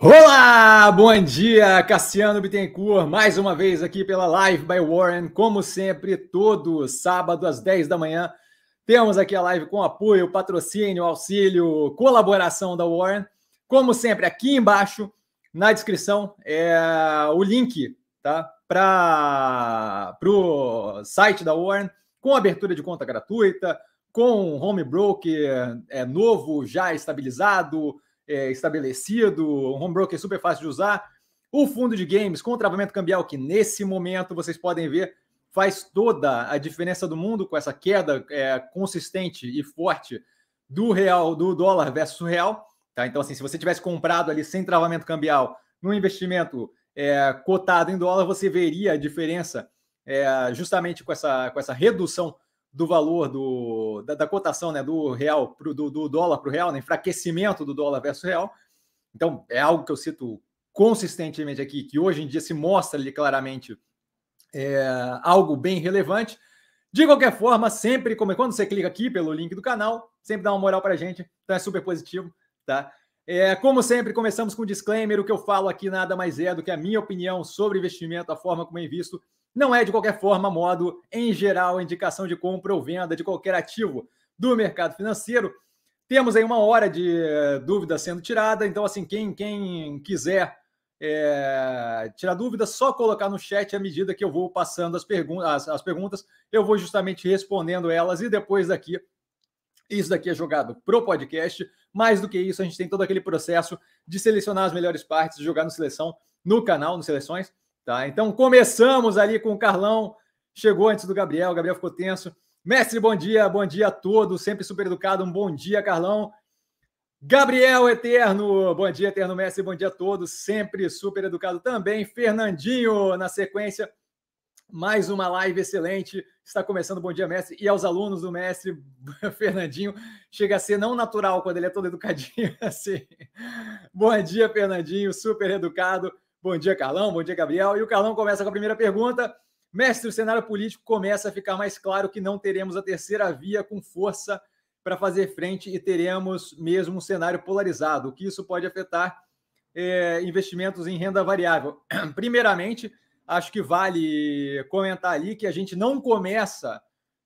Olá, bom dia, Cassiano Bittencourt, mais uma vez aqui pela Live by Warren, como sempre, todo sábado às 10 da manhã. Temos aqui a live com apoio, patrocínio, auxílio, colaboração da Warren. Como sempre, aqui embaixo na descrição é o link tá, para o site da Warren, com abertura de conta gratuita, com home broker é, novo, já estabilizado é, estabelecido, um home broker super fácil de usar. O fundo de games com travamento cambial, que nesse momento vocês podem ver, faz toda a diferença do mundo com essa queda é, consistente e forte do real, do dólar versus real. Tá? Então, assim, se você tivesse comprado ali sem travamento cambial no investimento é, cotado em dólar, você veria a diferença é, justamente com essa, com essa redução do valor do, da, da cotação né, do real pro, do, do dólar para o real, né, enfraquecimento do dólar versus real. Então, é algo que eu cito consistentemente aqui, que hoje em dia se mostra ali claramente é, algo bem relevante. De qualquer forma, sempre, como quando você clica aqui pelo link do canal, sempre dá uma moral para a gente, então é super positivo, tá? É, como sempre, começamos com um disclaimer: o que eu falo aqui nada mais é do que a minha opinião sobre investimento, a forma como eu invisto não é de qualquer forma, modo, em geral, indicação de compra ou venda de qualquer ativo do mercado financeiro. Temos aí uma hora de eh, dúvida sendo tirada, então, assim, quem, quem quiser é, tirar dúvidas, só colocar no chat à medida que eu vou passando as, pergun as, as perguntas, eu vou justamente respondendo elas e depois daqui isso daqui é jogado pro podcast. Mais do que isso, a gente tem todo aquele processo de selecionar as melhores partes, jogar no seleção no canal, no Seleções. Tá? Então começamos ali com o Carlão, chegou antes do Gabriel, o Gabriel ficou tenso. Mestre, bom dia, bom dia a todos, sempre super educado, um bom dia, Carlão. Gabriel Eterno, bom dia, Eterno Mestre, bom dia a todos, sempre super educado também. Fernandinho, na sequência, mais uma live excelente. Está começando, bom dia, mestre. E aos alunos do mestre, Fernandinho, chega a ser não natural quando ele é todo educadinho assim. Bom dia, Fernandinho, super educado. Bom dia, Carlão. Bom dia, Gabriel. E o Carlão começa com a primeira pergunta. Mestre, o cenário político começa a ficar mais claro que não teremos a terceira via com força para fazer frente e teremos mesmo um cenário polarizado. O que isso pode afetar é, investimentos em renda variável? Primeiramente, acho que vale comentar ali que a gente não começa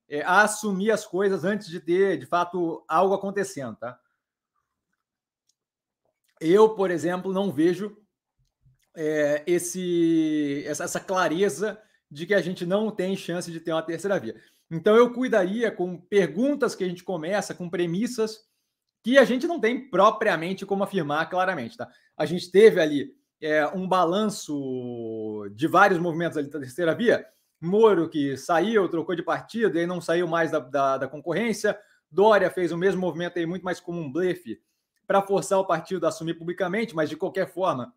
é, a assumir as coisas antes de ter, de fato, algo acontecendo, tá? Eu, por exemplo, não vejo é, esse, essa, essa clareza de que a gente não tem chance de ter uma terceira via. Então eu cuidaria com perguntas que a gente começa, com premissas que a gente não tem propriamente como afirmar claramente. Tá? A gente teve ali é, um balanço de vários movimentos ali da terceira via. Moro que saiu, trocou de partido, e não saiu mais da, da, da concorrência. Dória fez o mesmo movimento aí, muito mais como um blefe, para forçar o partido a assumir publicamente, mas de qualquer forma,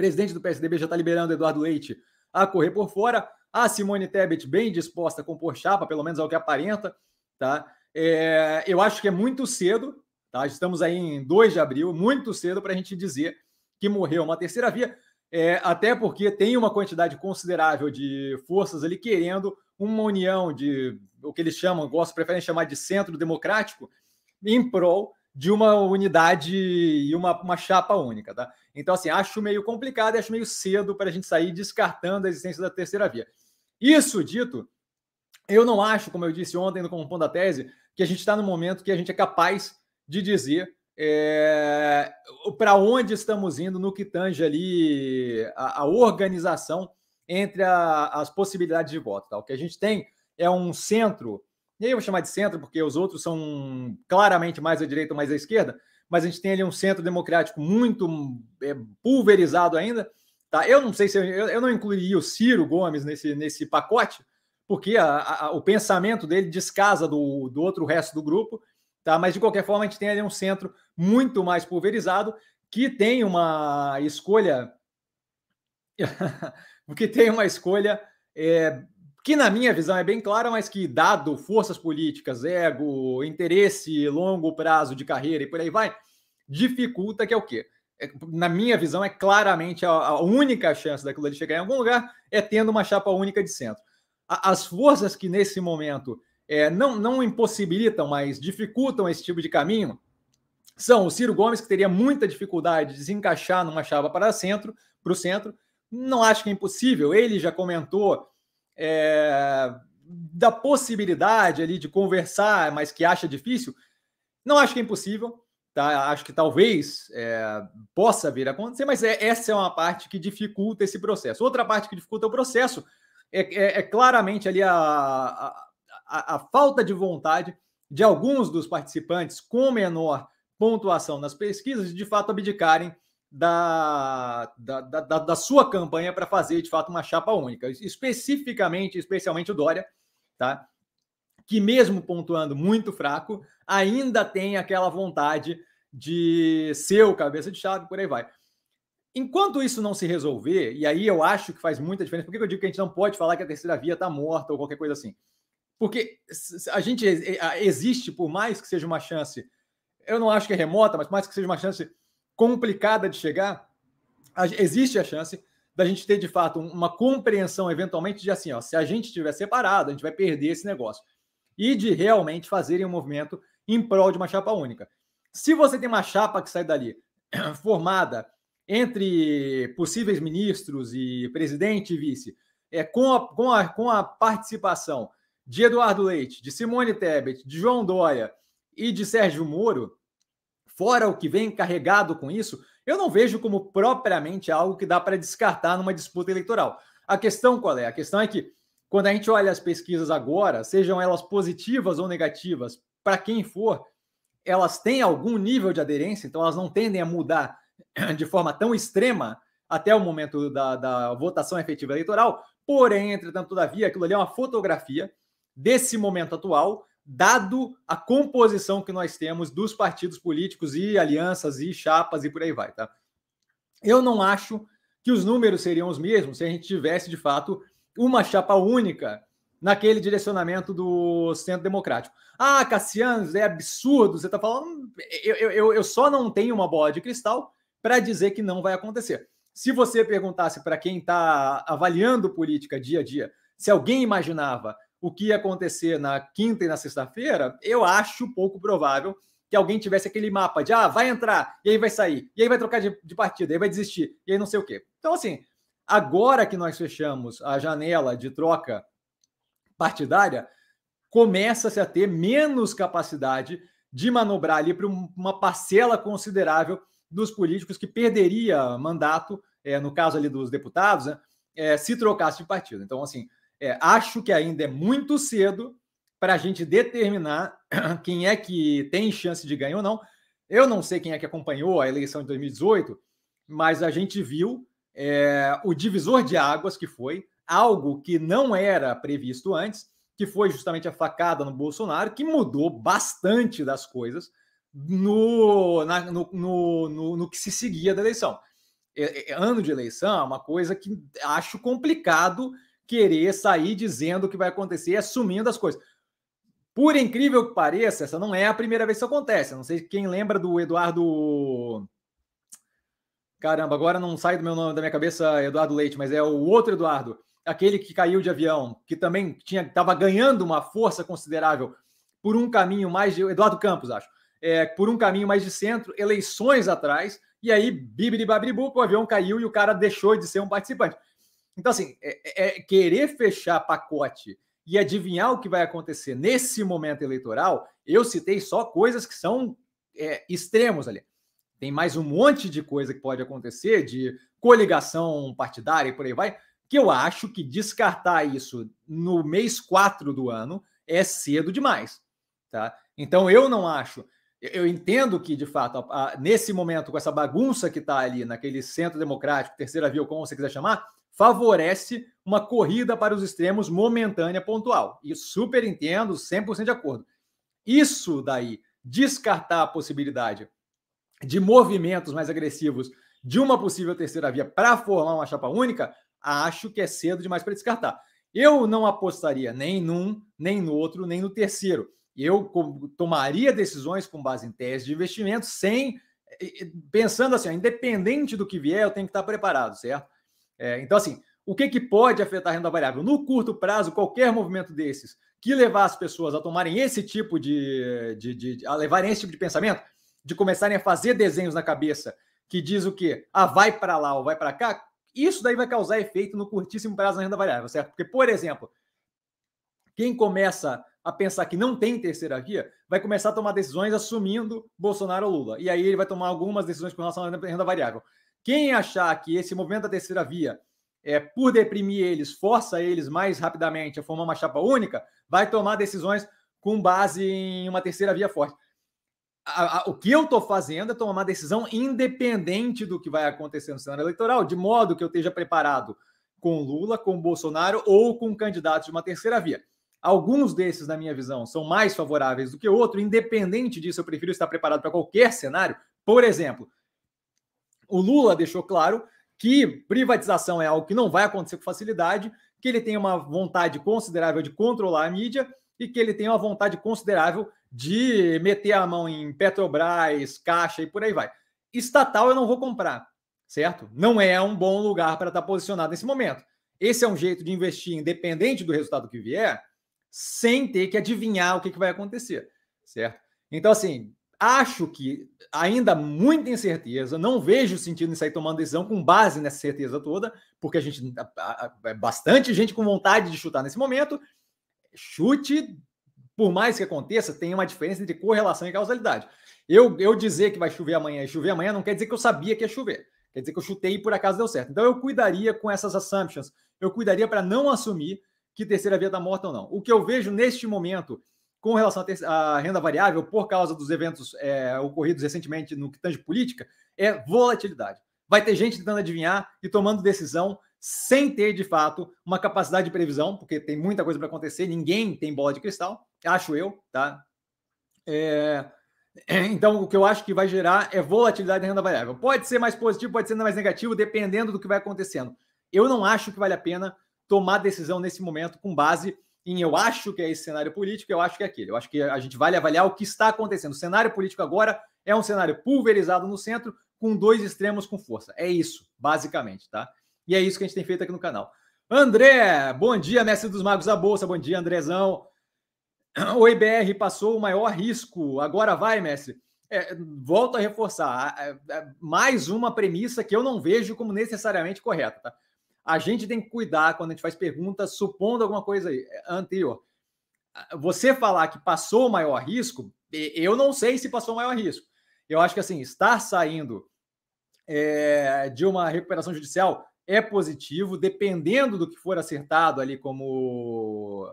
presidente do PSDB já está liberando Eduardo Leite a correr por fora. A Simone Tebet bem disposta a compor chapa, pelo menos é o que aparenta. Tá? É, eu acho que é muito cedo, tá? estamos aí em 2 de abril, muito cedo para a gente dizer que morreu uma terceira via, é, até porque tem uma quantidade considerável de forças ali querendo uma união de o que eles chamam, gostam, preferem chamar de centro democrático, em prol de uma unidade e uma, uma chapa única, tá? Então, assim, acho meio complicado e acho meio cedo para a gente sair descartando a existência da terceira via. Isso dito, eu não acho, como eu disse ontem no Compondo da Tese, que a gente está no momento que a gente é capaz de dizer é, para onde estamos indo no que tange ali a, a organização entre a, as possibilidades de voto. Tá? O que a gente tem é um centro e aí eu vou chamar de centro, porque os outros são claramente mais à direita ou mais à esquerda, mas a gente tem ali um centro democrático muito é, pulverizado ainda. Tá? Eu não sei se eu, eu não incluiria o Ciro Gomes nesse, nesse pacote, porque a, a, o pensamento dele descasa do, do outro resto do grupo, tá? Mas de qualquer forma, a gente tem ali um centro muito mais pulverizado que tem uma escolha. que tem uma escolha é, que na minha visão é bem clara, mas que, dado forças políticas, ego, interesse, longo prazo de carreira e por aí vai, dificulta que é o quê? É, na minha visão, é claramente a, a, única chance daquilo de chegar em algum lugar é tendo uma chapa única de centro. A, as forças que nesse momento é, não, não impossibilitam, mas dificultam esse tipo de caminho são o Ciro Gomes, que teria muita dificuldade de se encaixar numa chapa para centro, para o centro. Não acho que é impossível. Ele já comentou é, da possibilidade ali de conversar, mas que acha difícil. Não acho que é impossível. Tá? Acho que talvez é, possa vir a acontecer, mas é, essa é uma parte que dificulta esse processo. Outra parte que dificulta o processo é, é, é claramente ali a, a, a, a falta de vontade de alguns dos participantes com menor pontuação nas pesquisas de fato abdicarem da, da, da, da sua campanha para fazer de fato uma chapa única, especificamente, especialmente o Dória, tá? Que mesmo pontuando muito fraco, ainda tem aquela vontade de ser o cabeça de chave, por aí vai. Enquanto isso não se resolver, e aí eu acho que faz muita diferença, por que eu digo que a gente não pode falar que a terceira via está morta ou qualquer coisa assim? Porque a gente existe, por mais que seja uma chance eu não acho que é remota, mas mais que seja uma chance complicada de chegar, existe a chance da gente ter de fato uma compreensão eventualmente de assim, ó, se a gente estiver separado, a gente vai perder esse negócio. E de realmente fazerem um movimento em prol de uma chapa única. Se você tem uma chapa que sai dali formada entre possíveis ministros e presidente e vice, é, com, a, com, a, com a participação de Eduardo Leite, de Simone Tebet, de João Dória e de Sérgio Moro, fora o que vem carregado com isso, eu não vejo como propriamente algo que dá para descartar numa disputa eleitoral. A questão qual é? A questão é que quando a gente olha as pesquisas agora, sejam elas positivas ou negativas, para quem for, elas têm algum nível de aderência, então elas não tendem a mudar de forma tão extrema até o momento da, da votação efetiva eleitoral. Porém, entretanto, todavia, aquilo ali é uma fotografia desse momento atual dado a composição que nós temos dos partidos políticos e alianças e chapas e por aí vai, tá? Eu não acho que os números seriam os mesmos se a gente tivesse, de fato, uma chapa única naquele direcionamento do centro democrático. Ah, Cassiano, é absurdo, você está falando. Eu, eu, eu só não tenho uma bola de cristal para dizer que não vai acontecer. Se você perguntasse para quem está avaliando política dia a dia, se alguém imaginava o que ia acontecer na quinta e na sexta-feira, eu acho pouco provável que alguém tivesse aquele mapa de ah, vai entrar, e aí vai sair, e aí vai trocar de, de partida, e aí vai desistir, e aí não sei o quê. Então, assim, agora que nós fechamos a janela de troca partidária, começa-se a ter menos capacidade de manobrar ali para uma parcela considerável dos políticos que perderia mandato, é, no caso ali dos deputados, né, é, se trocasse de partido. Então, assim, é, acho que ainda é muito cedo para a gente determinar quem é que tem chance de ganhar ou não. Eu não sei quem é que acompanhou a eleição de 2018, mas a gente viu é, o divisor de águas que foi algo que não era previsto antes, que foi justamente a facada no Bolsonaro, que mudou bastante das coisas no, na, no, no, no, no, que se seguia da eleição. É, é, ano de eleição é uma coisa que acho complicado querer sair dizendo o que vai acontecer, assumindo as coisas. Por incrível que pareça, essa não é a primeira vez que isso acontece. não sei quem lembra do Eduardo. Caramba, agora não sai do meu nome da minha cabeça Eduardo Leite, mas é o outro Eduardo, aquele que caiu de avião, que também tinha estava ganhando uma força considerável por um caminho mais de Eduardo Campos, acho, é, por um caminho mais de centro, eleições atrás, e aí bibiri babribu, o avião caiu e o cara deixou de ser um participante. Então, assim, é, é, é querer fechar pacote e adivinhar o que vai acontecer nesse momento eleitoral, eu citei só coisas que são é, extremos ali. Tem mais um monte de coisa que pode acontecer, de coligação partidária e por aí vai, que eu acho que descartar isso no mês 4 do ano é cedo demais. Tá? Então, eu não acho. Eu entendo que, de fato, nesse momento, com essa bagunça que está ali naquele centro democrático, terceira via, como você quiser chamar, favorece uma corrida para os extremos momentânea pontual. E super entendo, 100% de acordo. Isso daí, descartar a possibilidade de movimentos mais agressivos de uma possível terceira via para formar uma chapa única, acho que é cedo demais para descartar. Eu não apostaria nem num, nem no outro, nem no terceiro. Eu tomaria decisões com base em tese de investimento, sem pensando assim, independente do que vier, eu tenho que estar preparado, certo? É, então, assim, o que, que pode afetar a renda variável? No curto prazo, qualquer movimento desses que levar as pessoas a tomarem esse tipo de, de, de, a levarem esse tipo de pensamento, de começarem a fazer desenhos na cabeça que diz o quê? Ah, vai para lá ou vai para cá, isso daí vai causar efeito no curtíssimo prazo na renda variável, certo? Porque, por exemplo, quem começa a pensar que não tem terceira via vai começar a tomar decisões assumindo Bolsonaro ou Lula. E aí ele vai tomar algumas decisões com relação à renda variável. Quem achar que esse movimento da terceira via, é, por deprimir eles, força eles mais rapidamente a formar uma chapa única, vai tomar decisões com base em uma terceira via forte a, a, o que eu estou fazendo é tomar uma decisão independente do que vai acontecer no cenário eleitoral, de modo que eu esteja preparado com Lula, com Bolsonaro ou com candidatos de uma terceira via. Alguns desses, na minha visão, são mais favoráveis do que outro. Independente disso, eu prefiro estar preparado para qualquer cenário. Por exemplo, o Lula deixou claro que privatização é algo que não vai acontecer com facilidade, que ele tem uma vontade considerável de controlar a mídia e que ele tem uma vontade considerável de meter a mão em Petrobras, Caixa e por aí vai. Estatal eu não vou comprar, certo? Não é um bom lugar para estar posicionado nesse momento. Esse é um jeito de investir independente do resultado que vier, sem ter que adivinhar o que, que vai acontecer, certo? Então, assim, acho que ainda muita incerteza, não vejo sentido em sair tomando decisão com base nessa certeza toda, porque a gente é bastante gente com vontade de chutar nesse momento. Chute por mais que aconteça, tem uma diferença entre correlação e causalidade. Eu, eu dizer que vai chover amanhã e chover amanhã não quer dizer que eu sabia que ia chover. Quer dizer que eu chutei e por acaso deu certo. Então eu cuidaria com essas assumptions. Eu cuidaria para não assumir que terceira via está morta ou não. O que eu vejo neste momento com relação à renda variável, por causa dos eventos é, ocorridos recentemente no que tange política, é volatilidade. Vai ter gente tentando adivinhar e tomando decisão sem ter, de fato, uma capacidade de previsão, porque tem muita coisa para acontecer, ninguém tem bola de cristal, acho eu, tá? É... Então, o que eu acho que vai gerar é volatilidade na renda variável. Pode ser mais positivo, pode ser mais negativo, dependendo do que vai acontecendo. Eu não acho que vale a pena tomar decisão nesse momento com base em eu acho que é esse cenário político, eu acho que é aquele. Eu acho que a gente vale avaliar o que está acontecendo. O cenário político agora é um cenário pulverizado no centro, com dois extremos com força. É isso, basicamente, tá? E é isso que a gente tem feito aqui no canal. André, bom dia, mestre dos magos da Bolsa. Bom dia, Andrezão. O IBR passou o maior risco. Agora vai, mestre. É, volto a reforçar. Mais uma premissa que eu não vejo como necessariamente correta. Tá? A gente tem que cuidar quando a gente faz perguntas supondo alguma coisa anterior. Você falar que passou o maior risco, eu não sei se passou o maior risco. Eu acho que assim, estar saindo é, de uma recuperação judicial é positivo, dependendo do que for acertado ali como,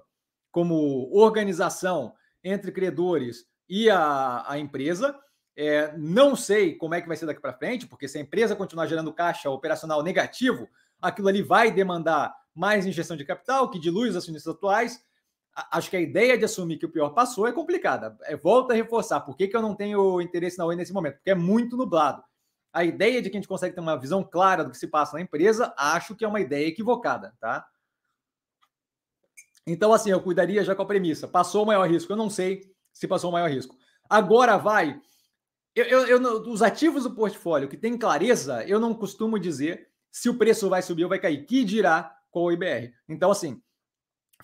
como organização entre credores e a, a empresa. É, não sei como é que vai ser daqui para frente, porque se a empresa continuar gerando caixa operacional negativo, aquilo ali vai demandar mais injeção de capital, que dilui os acionistas atuais. Acho que a ideia de assumir que o pior passou é complicada. É, volta a reforçar. Por que, que eu não tenho interesse na Oi nesse momento? Porque é muito nublado a ideia de que a gente consegue ter uma visão clara do que se passa na empresa, acho que é uma ideia equivocada, tá? Então, assim, eu cuidaria já com a premissa. Passou o maior risco? Eu não sei se passou o maior risco. Agora vai. Eu, eu, eu, os ativos do portfólio que tem clareza, eu não costumo dizer se o preço vai subir ou vai cair. Que dirá com o IBR. Então, assim,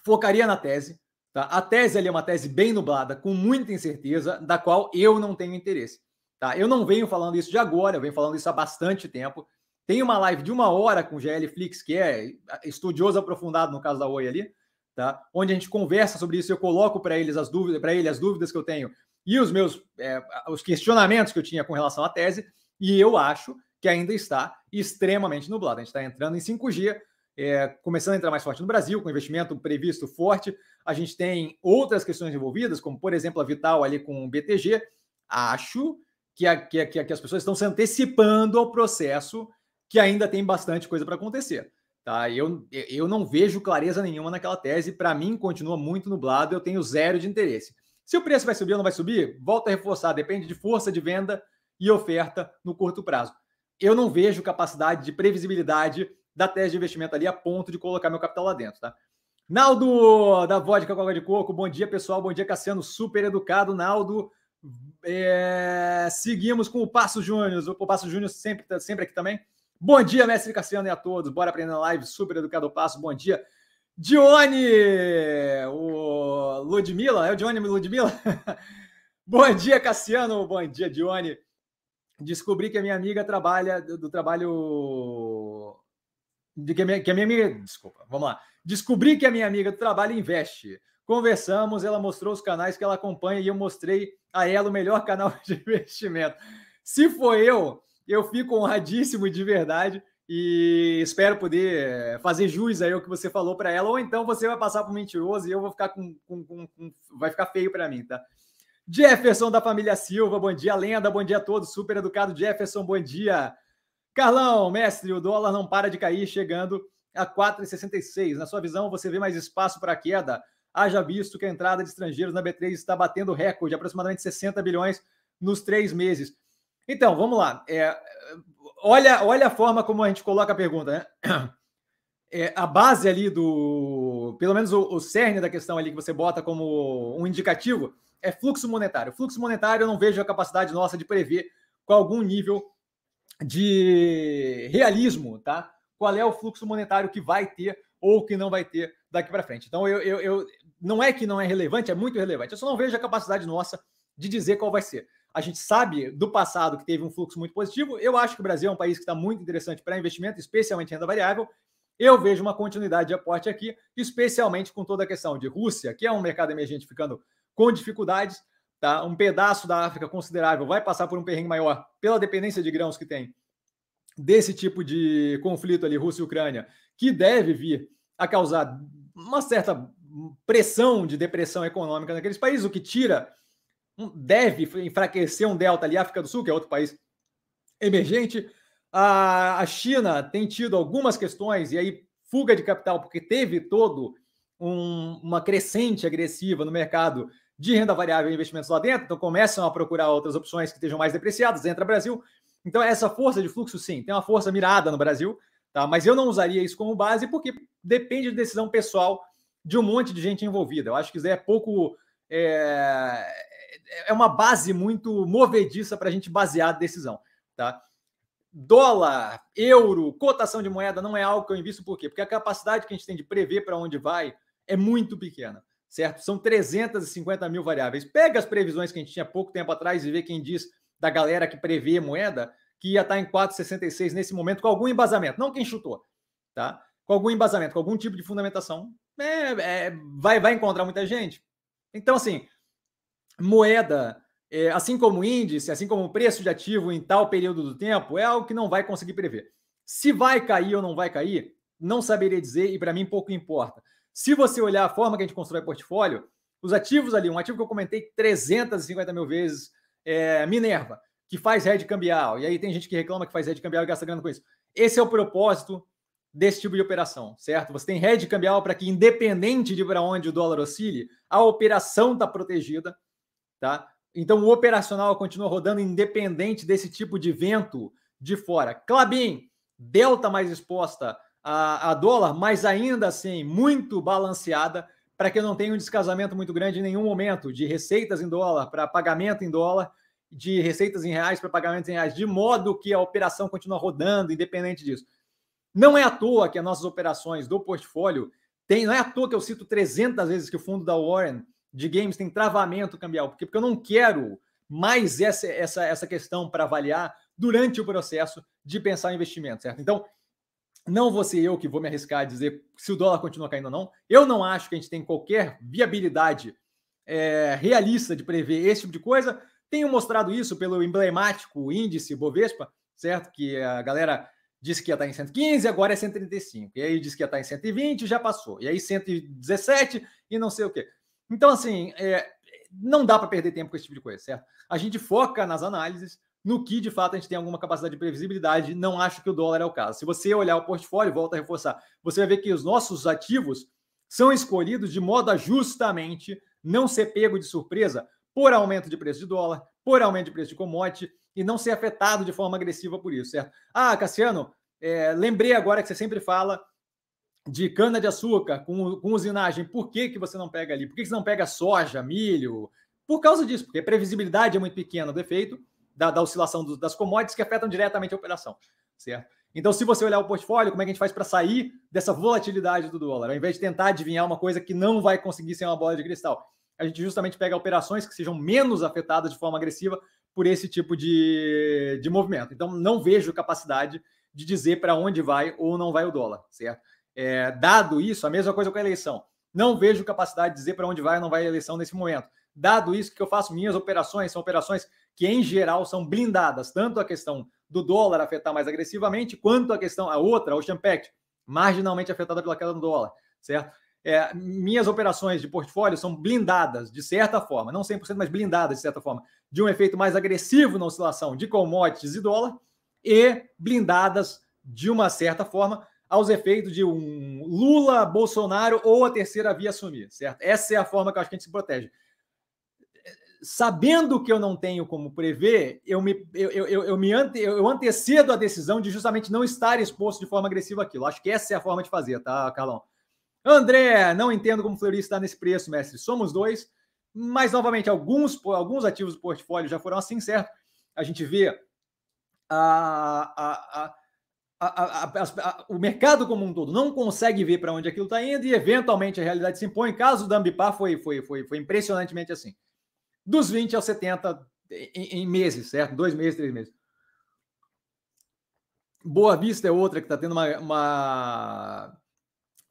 focaria na tese. Tá? A tese ali é uma tese bem nublada, com muita incerteza, da qual eu não tenho interesse. Tá? Eu não venho falando isso de agora, eu venho falando isso há bastante tempo. Tem uma live de uma hora com o GL Flix, que é estudioso aprofundado no caso da Oi ali, tá? Onde a gente conversa sobre isso, eu coloco para eles as dúvidas, para ele as dúvidas que eu tenho e os meus é, os questionamentos que eu tinha com relação à tese, e eu acho que ainda está extremamente nublado. A gente está entrando em 5G, é, começando a entrar mais forte no Brasil, com investimento previsto forte. A gente tem outras questões envolvidas, como por exemplo a Vital ali com o BTG. Acho que, a, que, a, que as pessoas estão se antecipando ao processo que ainda tem bastante coisa para acontecer. Tá? Eu, eu não vejo clareza nenhuma naquela tese. Para mim, continua muito nublado. Eu tenho zero de interesse. Se o preço vai subir ou não vai subir, volta a reforçar. Depende de força de venda e oferta no curto prazo. Eu não vejo capacidade de previsibilidade da tese de investimento ali a ponto de colocar meu capital lá dentro. Tá? Naldo da Vodka Coca de Coco, bom dia pessoal, bom dia Cassiano, super educado. Naldo, é, seguimos com o Passo Júnior. O Passo Júnior sempre, sempre aqui também. Bom dia, mestre Cassiano e a todos. Bora aprender na live. Super educado Passo. Bom dia. Dione! O Ludmilla, é o Dione Ludmilla? Bom dia, Cassiano. Bom dia, Dione. Descobri que a minha amiga trabalha do, do trabalho. De que, a minha, que a minha amiga. Desculpa, vamos lá. Descobri que a minha amiga do trabalho investe. Conversamos, ela mostrou os canais que ela acompanha e eu mostrei a ela o melhor canal de investimento. Se for eu, eu fico honradíssimo de verdade e espero poder fazer jus aí ao que você falou para ela, ou então você vai passar por mentiroso e eu vou ficar com, com, com, com vai ficar feio para mim, tá? Jefferson da família Silva, bom dia, lenda, bom dia a todos, super educado Jefferson, bom dia. Carlão, mestre, o dólar não para de cair, chegando a 4,66. Na sua visão, você vê mais espaço para queda? Haja visto que a entrada de estrangeiros na B3 está batendo recorde, aproximadamente 60 bilhões nos três meses. Então, vamos lá. É, olha, olha a forma como a gente coloca a pergunta, né? É, a base ali do. Pelo menos o, o cerne da questão ali que você bota como um indicativo é fluxo monetário. Fluxo monetário eu não vejo a capacidade nossa de prever com algum nível de realismo, tá? Qual é o fluxo monetário que vai ter ou que não vai ter daqui para frente. Então, eu, eu, eu, não é que não é relevante, é muito relevante. Eu só não vejo a capacidade nossa de dizer qual vai ser. A gente sabe do passado que teve um fluxo muito positivo. Eu acho que o Brasil é um país que está muito interessante para investimento, especialmente renda variável. Eu vejo uma continuidade de aporte aqui, especialmente com toda a questão de Rússia, que é um mercado emergente ficando com dificuldades. Tá? Um pedaço da África considerável vai passar por um perrengue maior pela dependência de grãos que tem desse tipo de conflito ali, Rússia e Ucrânia, que deve vir a causar uma certa pressão de depressão econômica naqueles países, o que tira deve enfraquecer um delta ali, África do Sul, que é outro país emergente. A, China tem tido algumas questões, e aí fuga de capital, porque teve todo um, uma crescente agressiva no mercado de renda variável e investimentos lá dentro, então começam a procurar outras opções que estejam mais depreciadas, entra Brasil. Então, essa força de fluxo, sim, tem uma força mirada no Brasil, tá? mas eu não usaria isso como base, porque depende de decisão pessoal de um monte de gente envolvida. Eu acho que isso é pouco. É, é uma base muito movediça para a gente basear a decisão. Tá? Dólar, euro, cotação de moeda não é algo que eu invisto, por quê? Porque a capacidade que a gente tem de prever para onde vai é muito pequena, certo? São 350 mil variáveis. Pega as previsões que a gente tinha pouco tempo atrás e vê quem diz da galera que prevê moeda que ia estar em 4,66 nesse momento, com algum embasamento, não quem chutou, tá? Com algum embasamento, com algum tipo de fundamentação, é, é, vai, vai encontrar muita gente. Então, assim, moeda, é, assim como índice, assim como preço de ativo em tal período do tempo, é algo que não vai conseguir prever. Se vai cair ou não vai cair, não saberia dizer e para mim pouco importa. Se você olhar a forma que a gente constrói portfólio, os ativos ali, um ativo que eu comentei 350 mil vezes, é, Minerva, que faz rede cambial, e aí tem gente que reclama que faz rede cambial e gasta grana com isso. Esse é o propósito desse tipo de operação, certo? Você tem rede cambial para que, independente de para onde o dólar oscile, a operação está protegida, tá? Então, o operacional continua rodando independente desse tipo de vento de fora. Clabin, delta mais exposta a, a dólar, mas ainda assim muito balanceada, para que não tenha um descasamento muito grande em nenhum momento de receitas em dólar para pagamento em dólar, de receitas em reais para pagamentos em reais, de modo que a operação continue rodando, independente disso. Não é à toa que as nossas operações do portfólio tem, não é à toa que eu cito 300 vezes que o fundo da Warren de games tem travamento cambial, porque, porque eu não quero mais essa, essa, essa questão para avaliar durante o processo de pensar em investimento, certo? Então, não vou ser eu que vou me arriscar a dizer se o dólar continua caindo ou não. Eu não acho que a gente tem qualquer viabilidade é, realista de prever esse tipo de coisa. Tenho mostrado isso pelo emblemático índice Bovespa, certo? Que a galera disse que ia estar em 115, agora é 135. E aí disse que ia estar em 120, já passou. E aí 117 e não sei o quê. Então, assim, é, não dá para perder tempo com esse tipo de coisa, certo? A gente foca nas análises, no que de fato a gente tem alguma capacidade de previsibilidade. Não acho que o dólar é o caso. Se você olhar o portfólio, volta a reforçar, você vai ver que os nossos ativos são escolhidos de modo a justamente não ser pego de surpresa por aumento de preço de dólar, por aumento de preço de commodity e não ser afetado de forma agressiva por isso, certo? Ah, Cassiano, é, lembrei agora que você sempre fala de cana-de-açúcar com, com usinagem. Por que, que você não pega ali? Por que, que você não pega soja, milho? Por causa disso, porque a previsibilidade é muito pequena do efeito da, da oscilação do, das commodities que afetam diretamente a operação, certo? Então, se você olhar o portfólio, como é que a gente faz para sair dessa volatilidade do dólar? Ao invés de tentar adivinhar uma coisa que não vai conseguir ser uma bola de cristal, a gente justamente pega operações que sejam menos afetadas de forma agressiva por esse tipo de, de movimento. Então, não vejo capacidade de dizer para onde vai ou não vai o dólar, certo? É, dado isso, a mesma coisa com a eleição. Não vejo capacidade de dizer para onde vai ou não vai a eleição nesse momento. Dado isso, que eu faço minhas operações são operações que, em geral, são blindadas, tanto a questão do dólar afetar mais agressivamente, quanto a questão, a outra, o Ocean Pact, marginalmente afetada pela queda do dólar, certo? É, minhas operações de portfólio são blindadas, de certa forma, não 100%, mas blindadas, de certa forma, de um efeito mais agressivo na oscilação de commodities e dólar, e blindadas, de uma certa forma, aos efeitos de um Lula, Bolsonaro ou a terceira via assumir, certo? Essa é a forma que eu acho que a gente se protege. Sabendo que eu não tenho como prever, eu me, eu, eu, eu me ante, eu antecedo a decisão de justamente não estar exposto de forma agressiva aquilo. Acho que essa é a forma de fazer, tá, Carlão? André, não entendo como o Fleury está nesse preço, mestre. Somos dois, mas novamente, alguns, alguns ativos do portfólio já foram assim, certo? A gente vê a, a, a, o mercado como um todo não consegue ver para onde aquilo está indo e, eventualmente, a realidade se impõe. Caso da Ambipar foi, foi, foi, foi impressionantemente assim. Dos 20 aos 70 em, em meses, certo? Dois meses, três meses. Boa Vista é outra que está tendo uma, uma,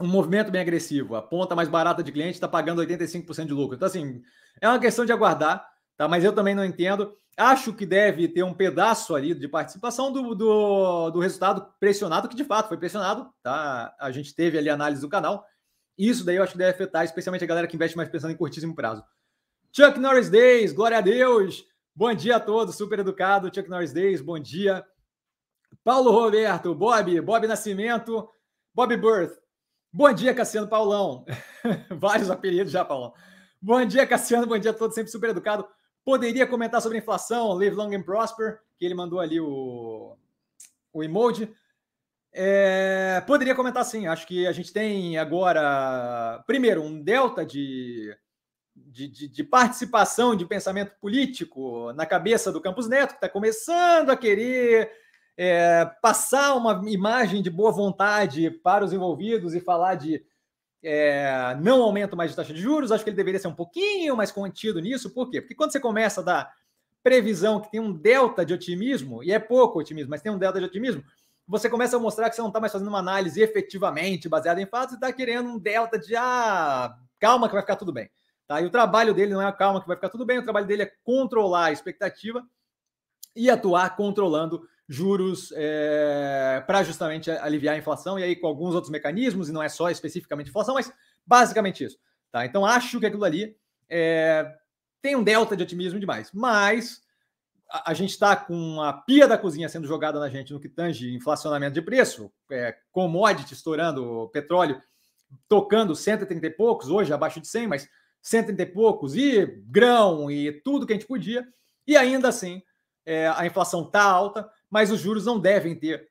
um movimento bem agressivo. A ponta mais barata de cliente está pagando 85% de lucro. Então, assim, é uma questão de aguardar, tá? Mas eu também não entendo. Acho que deve ter um pedaço ali de participação do, do, do resultado pressionado, que de fato foi pressionado, tá? A gente teve ali análise do canal. Isso daí eu acho que deve afetar, especialmente a galera que investe mais pensando em curtíssimo prazo. Chuck Norris Days, glória a Deus! Bom dia a todos, super educado. Chuck Norris Days, bom dia. Paulo Roberto, Bob, Bob Nascimento, Bob Birth. Bom dia, Cassiano Paulão. Vários apelidos já, Paulão. Bom dia, Cassiano. Bom dia a todos, sempre super educado. Poderia comentar sobre inflação, live long and prosper, que ele mandou ali o, o emoji. É, poderia comentar sim. Acho que a gente tem agora, primeiro, um delta de, de, de, de participação de pensamento político na cabeça do Campos Neto, que está começando a querer é, passar uma imagem de boa vontade para os envolvidos e falar de é, não aumento mais de taxa de juros, acho que ele deveria ser um pouquinho mais contido nisso. Por quê? Porque quando você começa a dar previsão que tem um delta de otimismo, e é pouco otimismo, mas tem um delta de otimismo, você começa a mostrar que você não está mais fazendo uma análise efetivamente baseada em fatos e está querendo um delta de ah, calma que vai ficar tudo bem. Tá? E o trabalho dele não é a calma que vai ficar tudo bem, o trabalho dele é controlar a expectativa e atuar controlando juros é, para justamente aliviar a inflação, e aí com alguns outros mecanismos, e não é só especificamente inflação, mas basicamente isso. Tá? Então acho que aquilo ali é, tem um delta de otimismo demais, mas a, a gente está com a pia da cozinha sendo jogada na gente no que tange inflacionamento de preço, é, commodity estourando, petróleo tocando 130 e poucos, hoje abaixo de 100, mas 130 e poucos, e grão e tudo que a gente podia, e ainda assim é, a inflação está alta, mas os juros não devem ter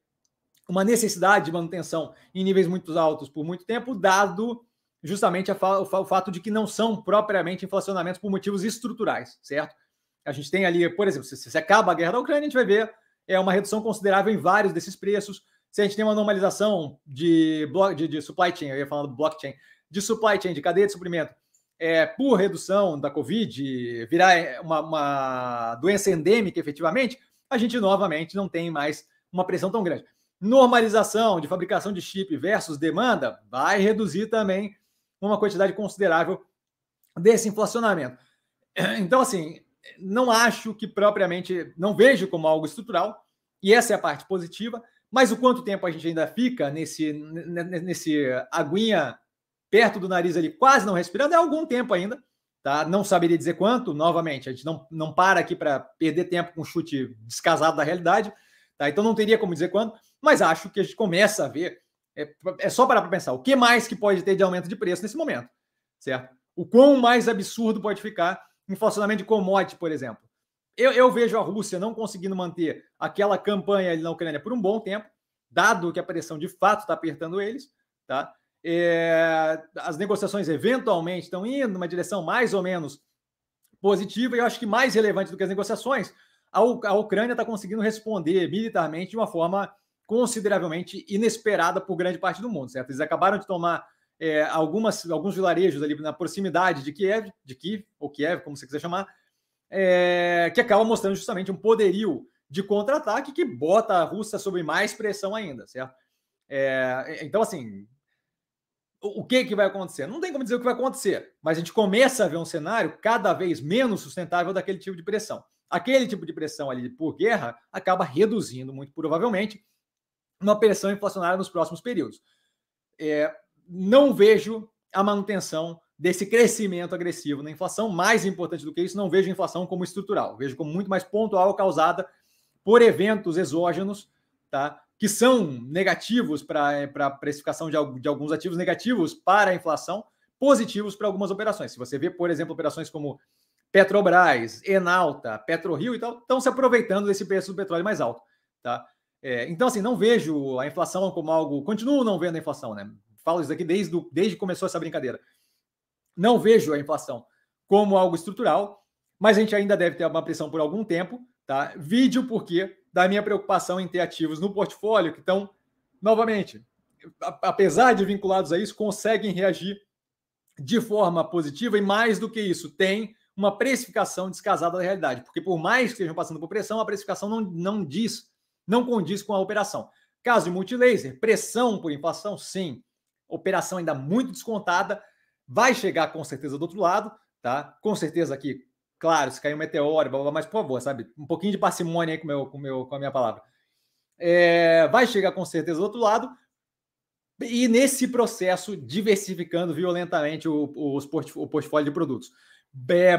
uma necessidade de manutenção em níveis muito altos por muito tempo, dado justamente o fato de que não são propriamente inflacionamentos por motivos estruturais, certo? A gente tem ali, por exemplo, se, se acaba a guerra da Ucrânia, a gente vai ver é uma redução considerável em vários desses preços. Se a gente tem uma normalização de, de, de supply chain, eu ia falar do blockchain, de supply chain, de cadeia de suprimento, é, por redução da Covid, virar uma, uma doença endêmica efetivamente, a gente novamente não tem mais uma pressão tão grande. Normalização de fabricação de chip versus demanda vai reduzir também uma quantidade considerável desse inflacionamento. Então, assim, não acho que propriamente, não vejo como algo estrutural, e essa é a parte positiva, mas o quanto tempo a gente ainda fica nesse, nesse aguinha perto do nariz ali, quase não respirando, é algum tempo ainda. Tá? Não saberia dizer quanto, novamente, a gente não, não para aqui para perder tempo com um chute descasado da realidade, tá? então não teria como dizer quanto, mas acho que a gente começa a ver, é, é só parar para pensar, o que mais que pode ter de aumento de preço nesse momento, certo? O quão mais absurdo pode ficar inflacionamento de commodity, por exemplo. Eu, eu vejo a Rússia não conseguindo manter aquela campanha ali na Ucrânia por um bom tempo, dado que a pressão de fato está apertando eles, tá? É, as negociações eventualmente estão indo numa direção mais ou menos positiva, e eu acho que mais relevante do que as negociações, a, a Ucrânia está conseguindo responder militarmente de uma forma consideravelmente inesperada por grande parte do mundo, certo? Eles acabaram de tomar é, algumas, alguns vilarejos ali na proximidade de Kiev, de Kiev, ou Kiev, como você quiser chamar, é, que acaba mostrando justamente um poderio de contra-ataque que bota a Rússia sob mais pressão ainda, certo? É, então, assim, o, que, que vai acontecer? Não tem como dizer o que vai acontecer, mas a gente começa a ver um cenário cada vez menos sustentável daquele tipo de pressão. Aquele tipo de pressão ali por guerra acaba reduzindo, muito provavelmente, uma pressão inflacionária nos próximos períodos. É, não vejo a manutenção desse crescimento agressivo na inflação. Mais importante do que isso, não vejo a inflação como estrutural, vejo como muito mais pontual causada por eventos exógenos, tá? Que são negativos para a precificação de, de alguns ativos, negativos para a inflação, positivos para algumas operações. Se você vê, por exemplo, operações como Petrobras, Enalta, PetroRio e tal, estão se aproveitando desse preço do petróleo mais alto, tá? É, então, assim, não vejo a inflação como algo. Continuo não vendo a inflação, né? Falo isso aqui desde, desde que começou essa brincadeira. Não vejo a inflação como algo estrutural, mas a gente ainda deve ter uma pressão por algum tempo, tá? Vídeo porque da minha preocupação em ter ativos no portfólio que estão, novamente, apesar de vinculados a isso, conseguem reagir de forma positiva e mais do que isso, tem uma precificação descasada da realidade, porque por mais que estejam passando por pressão, a precificação não, não diz não condiz com a operação. Caso de multilaser, pressão por inflação, sim. Operação ainda muito descontada, vai chegar com certeza do outro lado, tá? Com certeza aqui, claro, se cair um meteoro, mas por favor, sabe? Um pouquinho de parcimônia aí com, meu, com, meu, com a minha palavra. É, vai chegar com certeza do outro lado, e nesse processo diversificando violentamente o, o, o portfólio de produtos.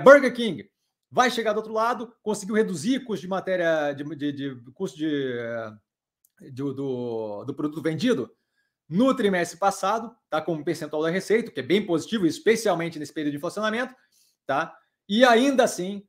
Burger King, vai chegar do outro lado, conseguiu reduzir custo de matéria, de, de, de custo de, de, do, do produto vendido no trimestre passado, tá? Como percentual da receita, que é bem positivo, especialmente nesse período de inflacionamento, tá? E ainda assim,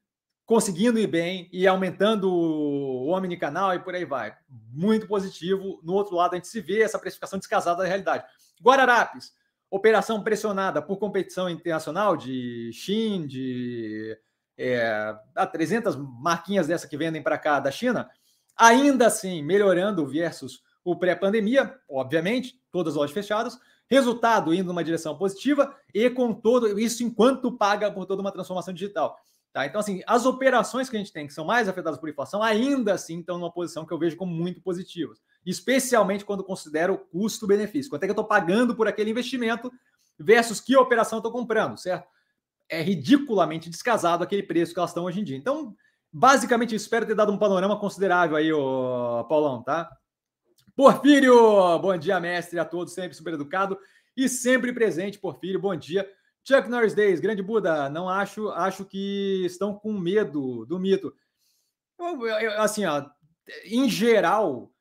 conseguindo ir bem e aumentando o omnicanal e por aí vai. Muito positivo. No outro lado, a gente se vê essa precificação descasada da realidade. Guararapes, operação pressionada por competição internacional de Xin, de é, 300 marquinhas dessa que vendem para cá da China, ainda assim melhorando versus o pré-pandemia, obviamente, todas as lojas fechadas, resultado indo numa direção positiva e com todo isso enquanto paga por toda uma transformação digital. Tá? Então, assim, as operações que a gente tem que são mais afetadas por inflação, ainda assim estão numa posição que eu vejo como muito positivas, especialmente quando considero custo-benefício. Quanto é que eu estou pagando por aquele investimento versus que operação eu estou comprando, certo? é ridiculamente descasado aquele preço que elas estão hoje em dia. Então, basicamente, espero ter dado um panorama considerável aí, o Paulão, tá? Porfírio, bom dia, mestre, a todos, sempre super educado e sempre presente, Porfírio, bom dia. Chuck Norris Days, grande Buda, não acho, acho que estão com medo do mito. Eu, eu, assim, ó, em geral,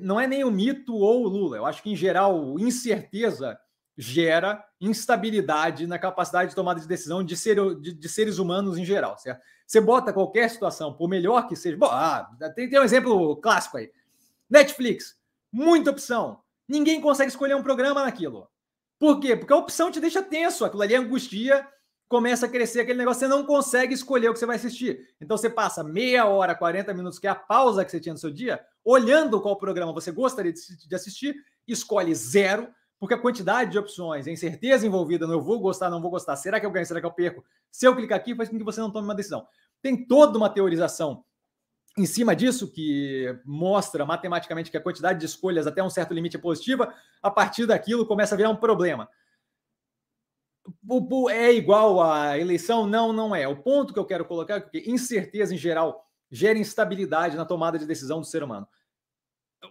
não é nem o mito ou o Lula, eu acho que em geral, incerteza gera instabilidade na capacidade de tomada de decisão de, ser, de, de, seres humanos em geral, certo? Você bota qualquer situação, por melhor que seja. Bom, ah, tem, tem um exemplo clássico aí. Netflix, muita opção. Ninguém consegue escolher um programa naquilo. Por quê? Porque a opção te deixa tenso, aquilo ali é angustia, começa a crescer aquele negócio, você não consegue escolher o que você vai assistir. Então você passa meia hora, 40 minutos, que é a pausa que você tinha no seu dia, olhando qual programa você gostaria de assistir, escolhe zero, porque a quantidade de opções, a incerteza envolvida no eu vou gostar, não vou gostar, será que eu ganho, será que eu perco? Se eu clicar aqui, faz com que você não tome uma decisão. Tem toda uma teorização em cima disso, que mostra matematicamente que a quantidade de escolhas até um certo limite é positiva, a partir daquilo começa a virar um problema. É igual à eleição? Não, não é. O ponto que eu quero colocar é que incerteza em geral gera instabilidade na tomada de decisão do ser humano.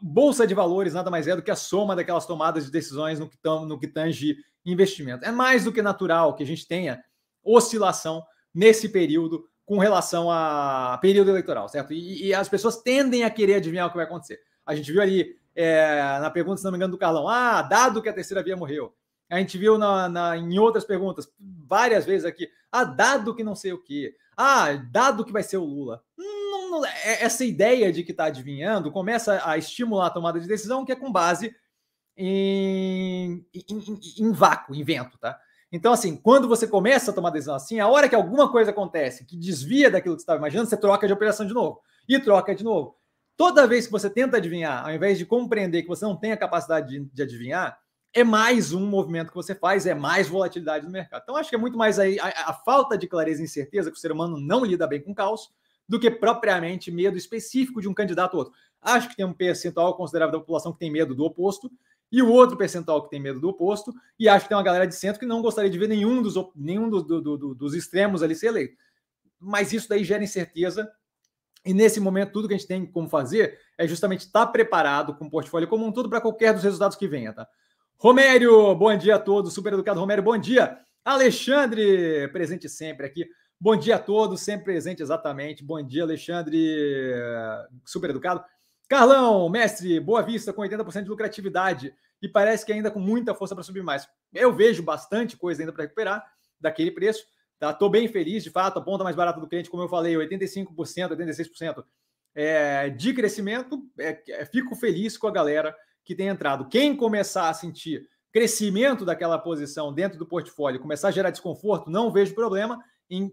Bolsa de valores nada mais é do que a soma daquelas tomadas de decisões no que, tam, no que tange investimento. É mais do que natural que a gente tenha oscilação nesse período com relação a período eleitoral, certo? E, e, as pessoas tendem a querer adivinhar o que vai acontecer. A gente viu ali é, na pergunta, se não me engano, do Carlão, ah, dado que a terceira via morreu. A gente viu na, na, em outras perguntas, várias vezes aqui, ah, dado que não sei o quê. Ah, dado que vai ser o Lula. Não, não, é, essa ideia de que está adivinhando começa a estimular a tomada de decisão que é com base em, em, em, em vácuo, em vento, tá? Então, assim, quando você começa a tomar decisão assim, a hora que alguma coisa acontece que desvia daquilo que você estava imaginando, você troca de operação de novo. E troca de novo. Toda vez que você tenta adivinhar, ao invés de compreender que você não tem a capacidade de, de adivinhar, é mais um movimento que você faz, é mais volatilidade no mercado. Então, acho que é muito mais aí a, a falta de clareza e incerteza que o ser humano não lida bem com caos do que propriamente medo específico de um candidato ou outro. Acho que tem um percentual considerável da população que tem medo do oposto e o outro percentual que tem medo do oposto, e acho que tem uma galera de centro que não gostaria de ver nenhum dos, nenhum do, do, do, dos extremos ali ser eleito. Mas isso daí gera incerteza, e nesse momento tudo que a gente tem como fazer é justamente estar preparado com o portfólio como um todo para qualquer dos resultados que venha, tá? Romério, bom dia a todos, super educado Romério, bom dia. Alexandre, presente sempre aqui. Bom dia a todos, sempre presente exatamente. Bom dia, Alexandre, super educado. Carlão, mestre, Boa Vista com 80% de lucratividade e parece que ainda com muita força para subir mais. Eu vejo bastante coisa ainda para recuperar daquele preço. Tá? Bem feliz, de fato, a ponta mais barata do cliente, como eu falei, 85%, 86% é, de crescimento. É, é, fico feliz com a galera que tem entrado. Quem começar a sentir crescimento daquela posição dentro do portfólio, começar a gerar desconforto, não vejo problema em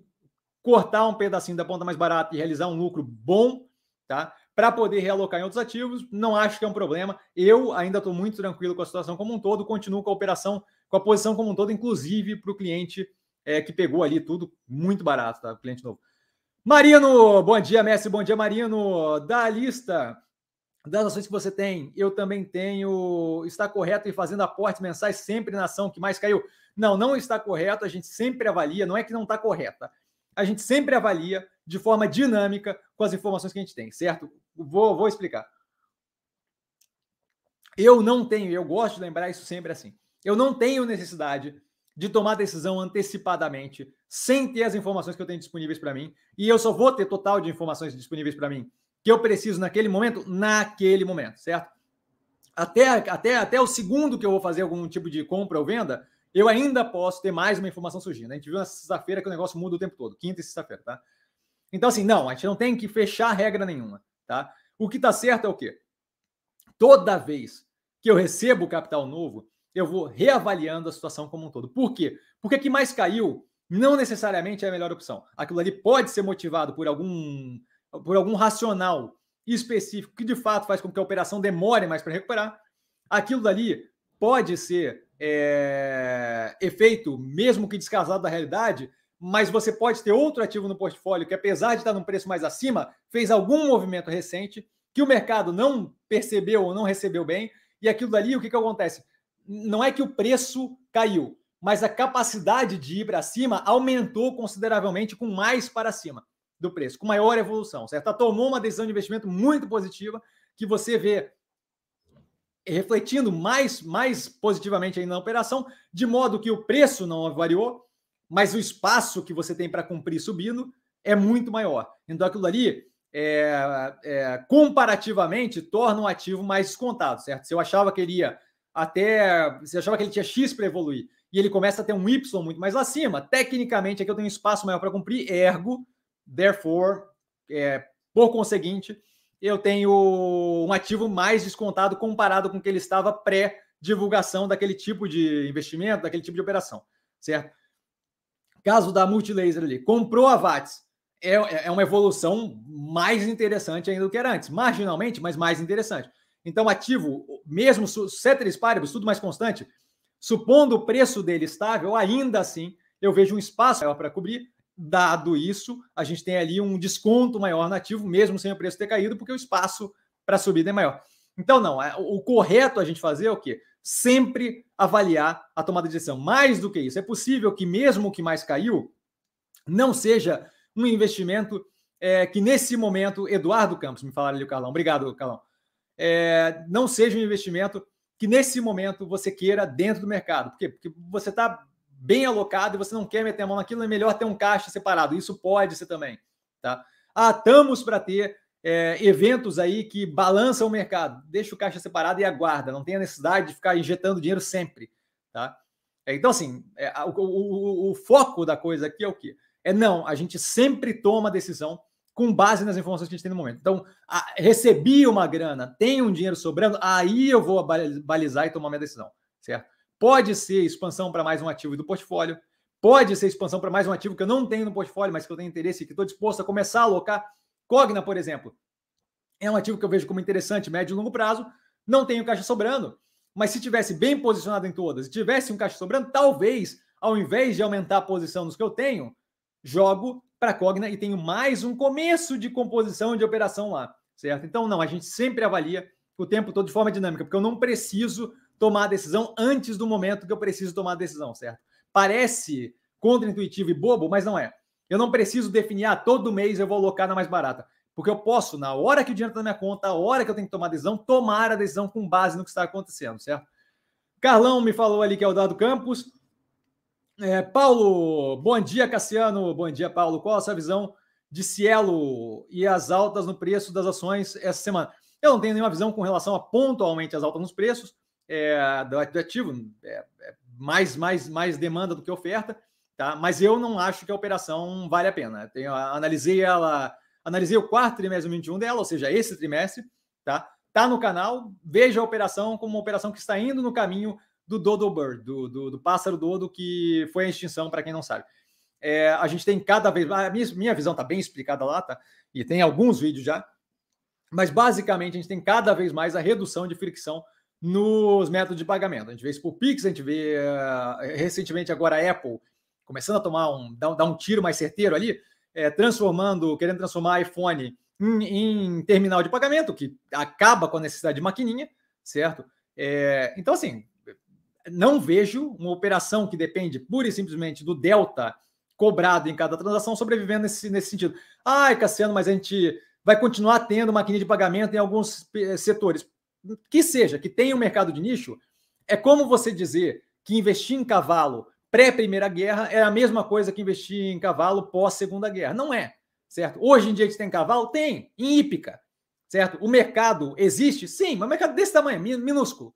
cortar um pedacinho da ponta mais barata e realizar um lucro bom, tá? Para poder realocar em outros ativos, não acho que é um problema. Eu ainda estou muito tranquilo com a situação como um todo, continuo com a operação, com a posição como um todo, inclusive para o cliente é, que pegou ali tudo muito barato, tá? Cliente novo. Marino, bom dia, Messi, bom dia, Marino. Da lista das ações que você tem, eu também tenho. Está correto em fazendo aportes mensais sempre na ação que mais caiu? Não, não está correto. A gente sempre avalia, não é que não está correta. A gente sempre avalia de forma dinâmica com as informações que a gente tem, certo? Vou, vou explicar. Eu não tenho, eu gosto de lembrar isso sempre assim. Eu não tenho necessidade de tomar decisão antecipadamente, sem ter as informações que eu tenho disponíveis para mim, e eu só vou ter total de informações disponíveis para mim que eu preciso naquele momento, naquele momento, certo? Até, até, até o segundo que eu vou fazer algum tipo de compra ou venda, eu ainda posso ter mais uma informação surgindo. A gente viu na sexta-feira que o negócio muda o tempo todo, quinta e sexta-feira, tá? Então, assim, não, a gente não tem que fechar regra nenhuma, tá? O que tá certo é o quê? Toda vez que eu recebo capital novo, eu vou reavaliando a situação como um todo. Por quê? Porque o que mais caiu não necessariamente é a melhor opção. Aquilo ali pode ser motivado por algum por algum racional específico que de fato faz com que a operação demore mais para recuperar, aquilo dali pode ser é, efeito, mesmo que descasado da realidade, mas você pode ter outro ativo no portfólio que, apesar de estar num preço mais acima, fez algum movimento recente que o mercado não percebeu ou não recebeu bem, e aquilo dali, o que, que acontece? Não é que o preço caiu, mas a capacidade de ir para cima aumentou consideravelmente com mais para cima do preço, com maior evolução, certo? Ela tomou uma decisão de investimento muito positiva que você vê refletindo mais, mais positivamente aí na operação, de modo que o preço não variou, mas o espaço que você tem para cumprir subindo é muito maior. Então aquilo ali, é, é, comparativamente, torna um ativo mais descontado, certo? Se eu achava que ele ia até. Se achava que ele tinha X para evoluir e ele começa a ter um Y muito mais acima, tecnicamente aqui eu tenho espaço maior para cumprir, ergo Therefore, é, por conseguinte, eu tenho um ativo mais descontado comparado com o que ele estava pré-divulgação daquele tipo de investimento, daquele tipo de operação, certo? Caso da Multilaser ali, comprou a VATS, é, é uma evolução mais interessante ainda do que era antes, marginalmente, mas mais interessante. Então, ativo, mesmo ceteris paribus, tudo mais constante, supondo o preço dele estável, ainda assim, eu vejo um espaço maior para cobrir Dado isso, a gente tem ali um desconto maior no ativo, mesmo sem o preço ter caído, porque o espaço para subida é maior. Então, não, é, o correto a gente fazer é o quê? Sempre avaliar a tomada de decisão. Mais do que isso, é possível que, mesmo o que mais caiu, não seja um investimento é, que, nesse momento, Eduardo Campos, me falaram ali o Carlão, obrigado, Carlão, é, não seja um investimento que, nesse momento, você queira dentro do mercado. Por quê? Porque você está bem alocado e você não quer meter a mão naquilo, é melhor ter um caixa separado. Isso pode ser também. Tá? Ah, estamos para ter é, eventos aí que balançam o mercado. Deixa o caixa separado e aguarda. Não tem a necessidade de ficar injetando dinheiro sempre. Tá? É, então, assim, é, o, o, o, foco da coisa aqui é o quê? É não, a gente sempre toma decisão com base nas informações que a gente tem no momento. Então, a, recebi uma grana, tenho um dinheiro sobrando, aí eu vou balizar e tomar minha decisão, certo? Pode ser expansão para mais um ativo do portfólio. Pode ser expansão para mais um ativo que eu não tenho no portfólio, mas que eu tenho interesse e que estou disposto a começar a alocar. Cogna, por exemplo, é um ativo que eu vejo como interessante, médio e longo prazo. Não tenho caixa sobrando. Mas se tivesse bem posicionado em todas tivesse um caixa sobrando, talvez, ao invés de aumentar a posição nos que eu tenho, jogo para Cogna e tenho mais um começo de composição de operação lá, certo? Então, não, a gente sempre avalia o tempo todo de forma dinâmica, porque eu não preciso tomar a decisão antes do momento que eu preciso tomar a decisão, certo? Parece contra-intuitivo e bobo, mas não é. Eu não preciso definir, ah, todo mês eu vou alocar na mais barata. Porque eu posso, na hora que o dinheiro está na minha conta, a hora que eu tenho que tomar a decisão, tomar a decisão com base no que está acontecendo, certo? Carlão me falou ali que é o Dado Campos. É, Paulo, bom dia, Cassiano. Bom dia, Paulo. Qual a sua visão de Cielo e as altas no preço das ações essa semana? Eu não tenho nenhuma visão com relação a pontualmente as altas nos preços é, do, ativo. É, é mais, mais, mais demanda do que oferta, tá? Mas eu não acho que a operação vale a pena. Tenho, analisei ela Analisei o quarto trimestre 21 dela, ou seja, esse trimestre, tá? Tá no canal, veja a operação como uma operação que está indo no caminho do Dodo Bird, do, do, do pássaro dodo que foi a extinção, para quem não sabe. É, a gente tem cada vez. A minha, minha visão está bem explicada lá, tá? E tem alguns vídeos já. Mas basicamente a gente tem cada vez mais a redução de fricção nos métodos de pagamento. A gente vê isso por Pix, a gente vê uh, recentemente agora a Apple começando a tomar um, dar, dar um tiro mais certeiro ali é, transformando, querendo transformar iPhone em, em, terminal de pagamento, que acaba com a necessidade de maquininha, certo? É, então, assim, não vejo uma operação que depende pura e simplesmente do delta cobrado em cada transação sobrevivendo nesse, nesse sentido. Ai, Cassiano, mas a gente vai continuar tendo maquininha de pagamento em alguns eh, setores. Que seja, que tenha um mercado de nicho, é como você dizer que investir em cavalo pré-Primeira Guerra é a mesma coisa que investir em cavalo pós-Segunda Guerra. Não é, certo? Hoje em dia a gente tem cavalo? Tem, em hípica, certo? O mercado existe? Sim, mas um mercado desse tamanho, minúsculo.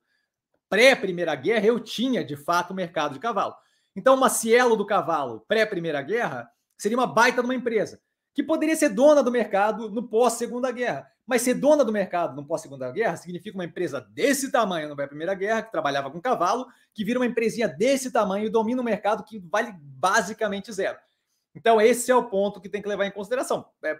Pré-Primeira Guerra eu tinha, de fato, o mercado de cavalo. Então, uma Cielo do cavalo pré-Primeira Guerra seria uma baita de uma empresa que poderia ser dona do mercado no pós-Segunda Guerra. Mas ser dona do mercado no pós-Segunda Guerra significa uma empresa desse tamanho na Primeira Guerra, que trabalhava com cavalo, que vira uma empresinha desse tamanho e domina um mercado que vale basicamente zero. Então, esse é o ponto que tem que levar em consideração. É,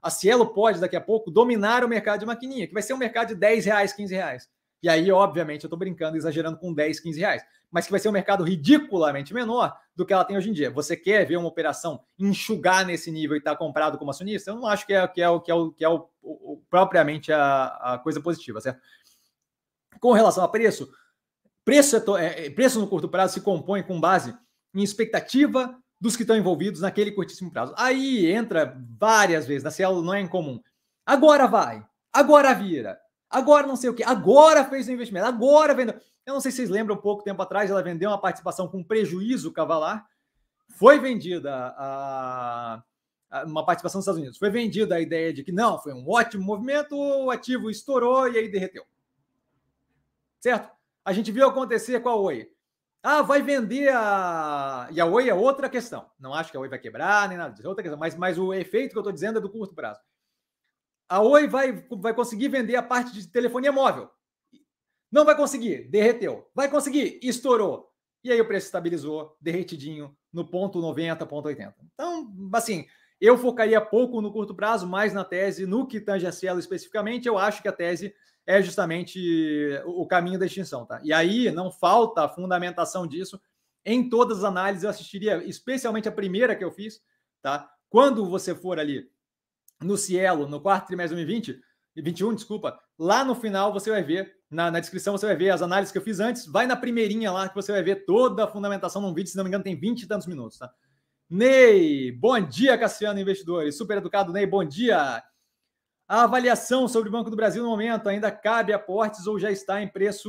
a Cielo pode, daqui a pouco, dominar o mercado de maquininha, que vai ser um mercado de 10 reais, 15 reais. E aí, obviamente, eu estou brincando, exagerando com 10, 15 reais mas que vai ser um mercado ridiculamente menor do que ela tem hoje em dia. Você quer ver uma operação enxugar nesse nível e estar tá comprado como acionista? Eu não acho que é, que é, que é, que é o, o, propriamente a, a, coisa positiva, certo? Com relação a preço, preço, é, é, preço no curto prazo se compõe com base em expectativa dos que estão envolvidos naquele curtíssimo prazo. Aí entra várias vezes, na Cielo não é incomum. Agora vai, agora vira, agora não sei o que, agora fez o investimento, agora vendeu. Eu não sei se vocês lembram, pouco tempo atrás, ela vendeu uma participação com prejuízo cavalar. Foi vendida a, a, uma participação nos Estados Unidos. Foi vendida a ideia de que não, foi um ótimo movimento, o ativo estourou e aí derreteu. Certo? A gente viu acontecer com a Oi. Ah, vai vender a. E a Oi é outra questão. Não acho que a Oi vai quebrar, nem nada disso. É outra questão. Mas, mas o efeito que eu estou dizendo é do curto prazo. A Oi vai, vai conseguir vender a parte de telefonia móvel. Não vai conseguir, derreteu. Vai conseguir, estourou. E aí o preço estabilizou, derretidinho, no ponto 90, ponto 80. Então, assim, eu focaria pouco no curto prazo, mais na tese, no que tange a Cielo especificamente, eu acho que a tese é justamente o caminho da extinção, tá? E aí não falta a fundamentação disso em todas as análises, eu assistiria especialmente a primeira que eu fiz, tá? Quando você for ali no Cielo, no quarto trimestre de 2020, 21, desculpa, lá no final você vai ver na, na, descrição você vai ver as análises que eu fiz antes. Vai na primeirinha lá que você vai ver toda a fundamentação num vídeo, se não me engano, tem 20 e tantos minutos, tá? Ney, bom dia, Cassiano Investidores. Super educado, Ney, bom dia. A avaliação sobre o Banco do Brasil no momento ainda cabe aportes ou já está em preço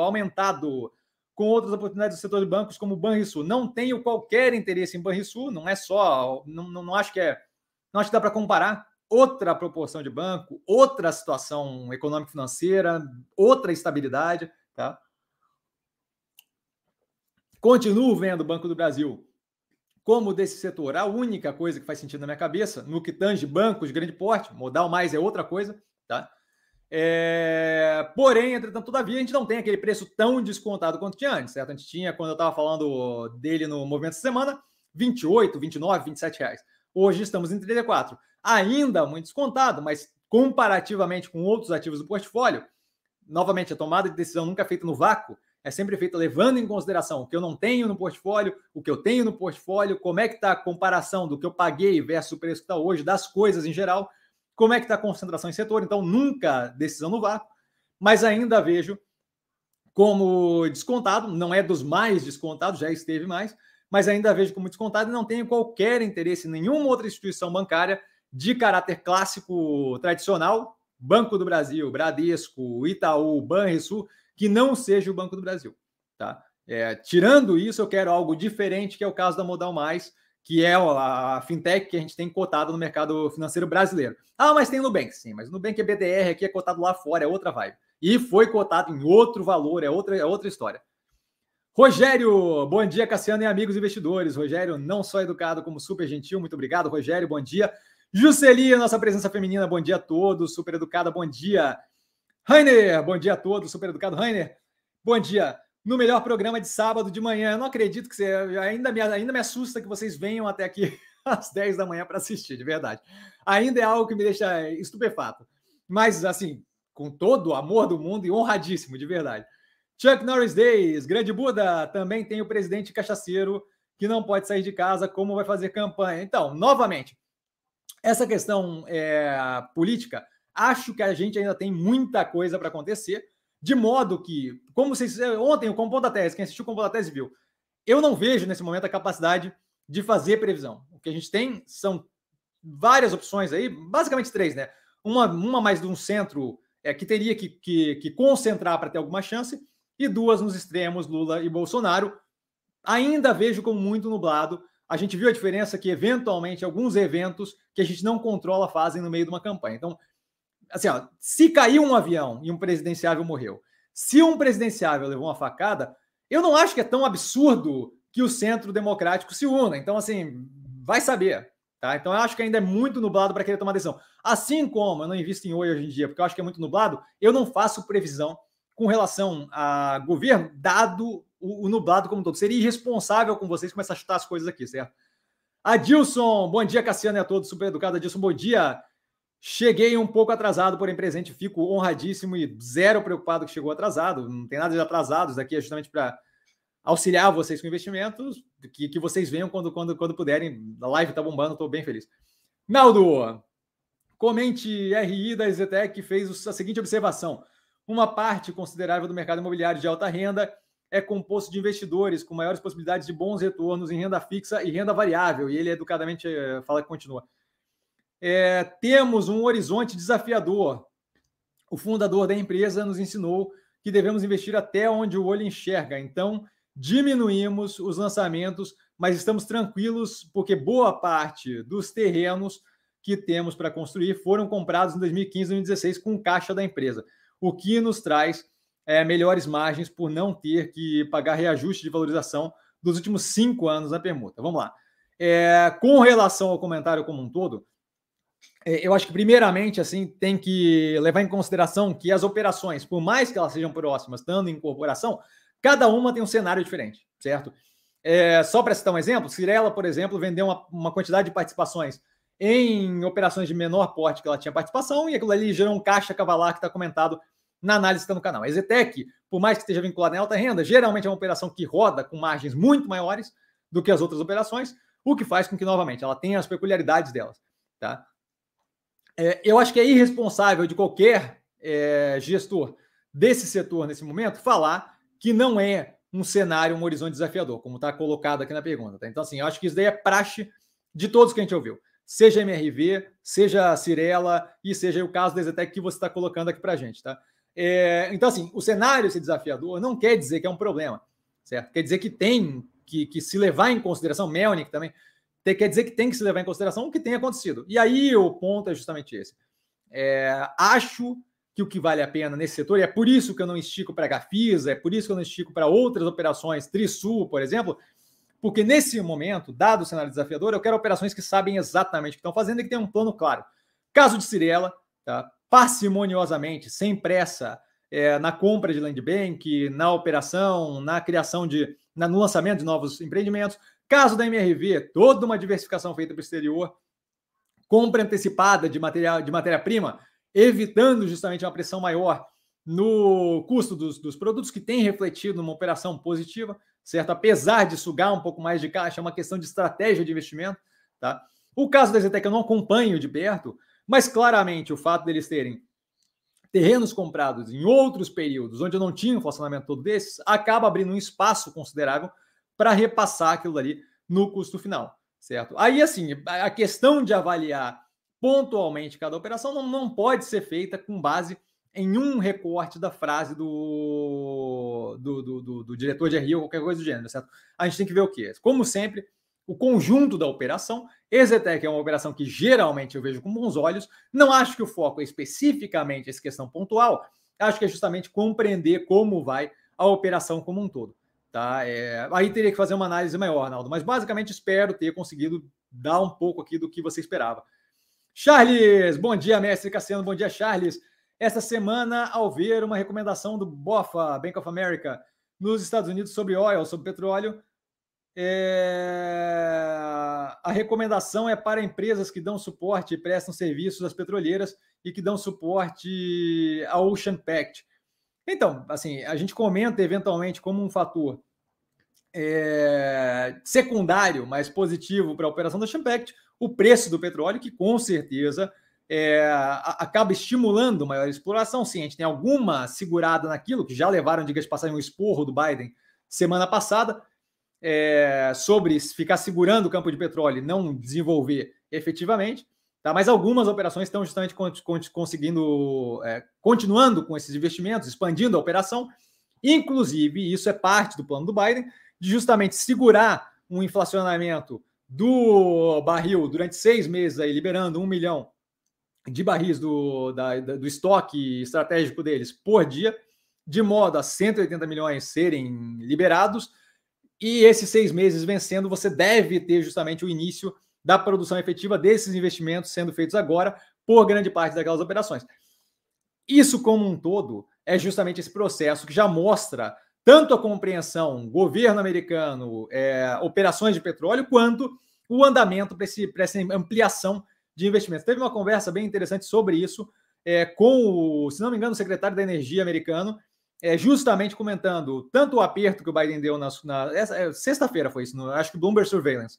aumentado? Com outras oportunidades do setor de bancos como o Banrisul. Não tenho qualquer interesse em Banrisul, não é só, não, não, não acho que é, não acho que dá para comparar outra proporção de banco, outra situação econômico-financeira, outra estabilidade, tá? Continuo vendo o Banco do Brasil como desse setor a única coisa que faz sentido na minha cabeça, no que tange bancos de grande porte, modal mais é outra coisa, tá? É... Porém, entretanto, todavia, a gente não tem aquele preço tão descontado quanto tinha antes, certo? A gente tinha, quando eu estava falando dele no movimento da semana, 28, 29, 27 reais. Hoje estamos em 34 ainda muito descontado, mas comparativamente com outros ativos do portfólio, novamente, a tomada de decisão nunca é feita no vácuo, é sempre feita levando em consideração o que eu não tenho no portfólio, o que eu tenho no portfólio, como é que está a comparação do que eu paguei versus o preço que está hoje, das coisas em geral, como é que está a concentração em setor. Então, nunca decisão no vácuo, mas ainda vejo como descontado, não é dos mais descontados, já esteve mais, mas ainda vejo como descontado e não tenho qualquer interesse em nenhuma outra instituição bancária de caráter clássico tradicional, Banco do Brasil, Bradesco, Itaú, Banrisul, que não seja o Banco do Brasil. Tá? É, tirando isso, eu quero algo diferente, que é o caso da Modal Mais, que é a fintech que a gente tem cotado no mercado financeiro brasileiro. Ah, mas tem Nubank, sim, mas o Nubank é BDR, aqui é cotado lá fora, é outra vibe. E foi cotado em outro valor, é outra, é outra história. Rogério, bom dia, Cassiano e amigos investidores. Rogério, não só educado, como super gentil. Muito obrigado, Rogério. Bom dia. Juscelia, nossa presença feminina, bom dia a todos. Super educada, bom dia. Rainer, bom dia a todos. Super educado, Rainer. Bom dia. No melhor programa de sábado de manhã. Eu não acredito que você. Ainda me, ainda me assusta que vocês venham até aqui às 10 da manhã para assistir, de verdade. Ainda é algo que me deixa estupefato. Mas, assim, com todo o amor do mundo e honradíssimo, de verdade. Chuck Norris Days, Grande Buda, também tem o presidente cachaceiro que não pode sair de casa, como vai fazer campanha. Então, novamente, essa questão é, política, acho que a gente ainda tem muita coisa para acontecer, de modo que, como vocês. Ontem, o Compondo da Tese, quem assistiu o Compondo da Tese viu, eu não vejo nesse momento a capacidade de fazer previsão. O que a gente tem são várias opções aí, basicamente três, né? Uma, uma mais de um centro é, que teria que, que, que concentrar para ter alguma chance, e duas nos extremos, Lula e Bolsonaro. Ainda vejo como muito nublado. A gente viu a diferença que, eventualmente, alguns eventos que a gente não controla fazem no meio de uma campanha. Então, assim, ó, se caiu um avião e um presidenciável morreu, se um presidenciável levou uma facada, eu não acho que é tão absurdo que o centro democrático se una. Então, assim, vai saber. Tá? Então, eu acho que ainda é muito nublado para querer tomar decisão. Assim como eu não invisto em oi hoje em dia, porque eu acho que é muito nublado, eu não faço previsão com relação a governo, dado o, o nublado como um todo. Seria irresponsável com vocês começar a chutar as coisas aqui, certo? Adilson, bom dia, Cassiano e a todos, super educado. Adilson, bom dia. Cheguei um pouco atrasado, porém presente, fico honradíssimo e zero preocupado que chegou atrasado. Não tem nada de atrasado, isso aqui é justamente para auxiliar vocês com investimentos, que, que vocês venham quando, quando, quando puderem. A live tá bombando, estou bem feliz. Naldo, comente RI da Zetec que fez a seguinte observação. Uma parte considerável do mercado imobiliário de alta renda é composto de investidores com maiores possibilidades de bons retornos em renda fixa e renda variável. E ele educadamente eh, fala que continua. É, temos um horizonte desafiador. O fundador da empresa nos ensinou que devemos investir até onde o olho enxerga. Então, diminuímos os lançamentos, mas estamos tranquilos porque boa parte dos terrenos que temos para construir foram comprados em 2015 e 2016 com caixa da empresa o que nos traz é, melhores margens por não ter que pagar reajuste de valorização dos últimos cinco anos na permuta. Vamos lá. É, com relação ao comentário como um todo, é, eu acho que primeiramente assim tem que levar em consideração que as operações, por mais que elas sejam próximas, estando em incorporação, cada uma tem um cenário diferente, certo? É, só para citar um exemplo, Cirela, por exemplo, vendeu uma, uma quantidade de participações em operações de menor porte que ela tinha participação, e aquilo ali gerou um caixa cavalar que está comentado na análise que está no canal. A Exetec, por mais que esteja vinculada em alta renda, geralmente é uma operação que roda com margens muito maiores do que as outras operações, o que faz com que, novamente, ela tenha as peculiaridades delas. Tá? É, eu acho que é irresponsável de qualquer é, gestor desse setor nesse momento falar que não é um cenário, um horizonte desafiador, como está colocado aqui na pergunta. Tá? Então, assim, eu acho que isso daí é praxe de todos que a gente ouviu seja MRV, seja Cirela e seja o caso da Exetec que você está colocando aqui para a gente, tá? É, então, assim, o cenário ser desafiador não quer dizer que é um problema, certo? Quer dizer que tem que, que se levar em consideração, Melnick também, quer dizer que tem que se levar em consideração o que tem acontecido. E aí o ponto é justamente esse. É, acho que o que vale a pena nesse setor, e é por isso que eu não estico para a Gafisa, é por isso que eu não estico para outras operações, Trisul, por exemplo, porque nesse momento, dado o cenário desafiador, eu quero operações que sabem exatamente o que estão fazendo e que têm um plano claro. Caso de Cirela, tá? parcimoniosamente, sem pressa, é, na compra de land bank, na operação, na criação de, na, no lançamento de novos empreendimentos. Caso da MRV, toda uma diversificação feita para o exterior, compra antecipada de material de matéria-prima, evitando justamente uma pressão maior no custo dos, dos produtos, que tem refletido numa operação positiva, certo? Apesar de sugar um pouco mais de caixa, é uma questão de estratégia de investimento, tá? O caso da Zetec eu não acompanho de perto, mas claramente o fato deles terem terrenos comprados em outros períodos, onde não tinha um funcionamento todo desses, acaba abrindo um espaço considerável para repassar aquilo ali no custo final, certo? Aí, assim, a questão de avaliar pontualmente cada operação não, não pode ser feita com base em um recorte da frase do, do, do, do, do diretor de RI ou qualquer coisa do gênero, certo? A gente tem que ver o quê? Como sempre, o conjunto da operação. Exetec é uma operação que geralmente eu vejo com bons olhos. Não acho que o foco é especificamente essa questão pontual. Acho que é justamente compreender como vai a operação como um todo. Tá? É, aí teria que fazer uma análise maior, Arnaldo. Mas basicamente espero ter conseguido dar um pouco aqui do que você esperava. Charles, bom dia, mestre Cassiano. Bom dia, Charles. Essa semana, ao ver uma recomendação do BOFA, Bank of America, nos Estados Unidos sobre óleo, sobre petróleo, é... A recomendação é para empresas que dão suporte e prestam serviços às petroleiras e que dão suporte ao Ocean Pact. Então, assim, a gente comenta eventualmente como um fator é, secundário, mas positivo para a operação do Ocean Pact, o preço do petróleo, que com certeza é, acaba estimulando maior exploração. Sim, a gente tem alguma segurada naquilo, que já levaram, diga de passagem, um esporro do Biden semana passada, é, sobre ficar segurando o campo de petróleo e não desenvolver efetivamente. Tá? Mas algumas operações estão justamente conseguindo, é, continuando com esses investimentos, expandindo a operação. Inclusive, isso é parte do plano do Biden, de justamente segurar um inflacionamento do barril durante seis meses, aí, liberando um milhão de barris do, da, do estoque estratégico deles por dia, de modo a 180 milhões serem liberados e esses seis meses vencendo, você deve ter justamente o início da produção efetiva desses investimentos sendo feitos agora por grande parte daquelas operações. Isso como um todo é justamente esse processo que já mostra tanto a compreensão governo americano, é, operações de petróleo, quanto o andamento para essa ampliação de investimentos. Teve uma conversa bem interessante sobre isso é, com o, se não me engano, o secretário da Energia americano, é, justamente comentando tanto o aperto que o Biden deu na, na é, sexta-feira foi isso, no, acho que Bloomberg Surveillance,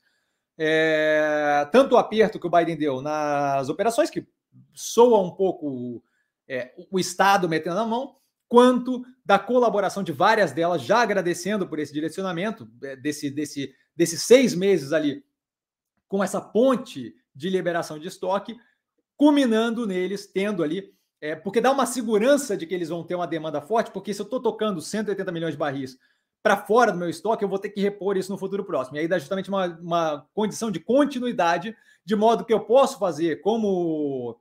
é, tanto o aperto que o Biden deu nas operações que soa um pouco é, o Estado metendo a mão, quanto da colaboração de várias delas, já agradecendo por esse direcionamento é, desse, desse, desses seis meses ali com essa ponte de liberação de estoque, culminando neles tendo ali é, porque dá uma segurança de que eles vão ter uma demanda forte, porque se eu estou tocando 180 milhões de barris para fora do meu estoque, eu vou ter que repor isso no futuro próximo. E aí dá justamente uma, uma condição de continuidade, de modo que eu posso fazer como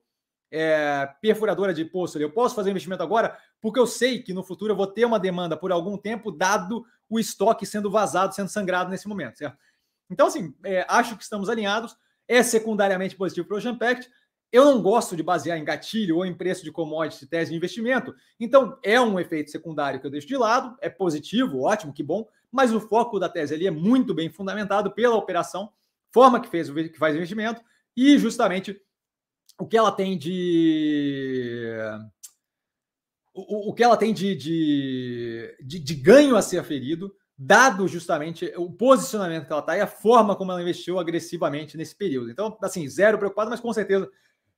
é, perfuradora de poço, eu posso fazer investimento agora, porque eu sei que no futuro eu vou ter uma demanda por algum tempo, dado o estoque sendo vazado, sendo sangrado nesse momento, certo? Então, assim, é, acho que estamos alinhados. É secundariamente positivo para o Ocean Pact. Eu não gosto de basear em gatilho ou em preço de commodity tese de investimento. Então, é um efeito secundário que eu deixo de lado, é positivo, ótimo, que bom, mas o foco da tese ali é muito bem fundamentado pela operação, forma que fez que faz o investimento e justamente o que ela tem de o, o que ela tem de, de, de, de ganho a ser aferido, dado justamente o posicionamento que ela está e a forma como ela investiu agressivamente nesse período. Então, assim, zero preocupado, mas com certeza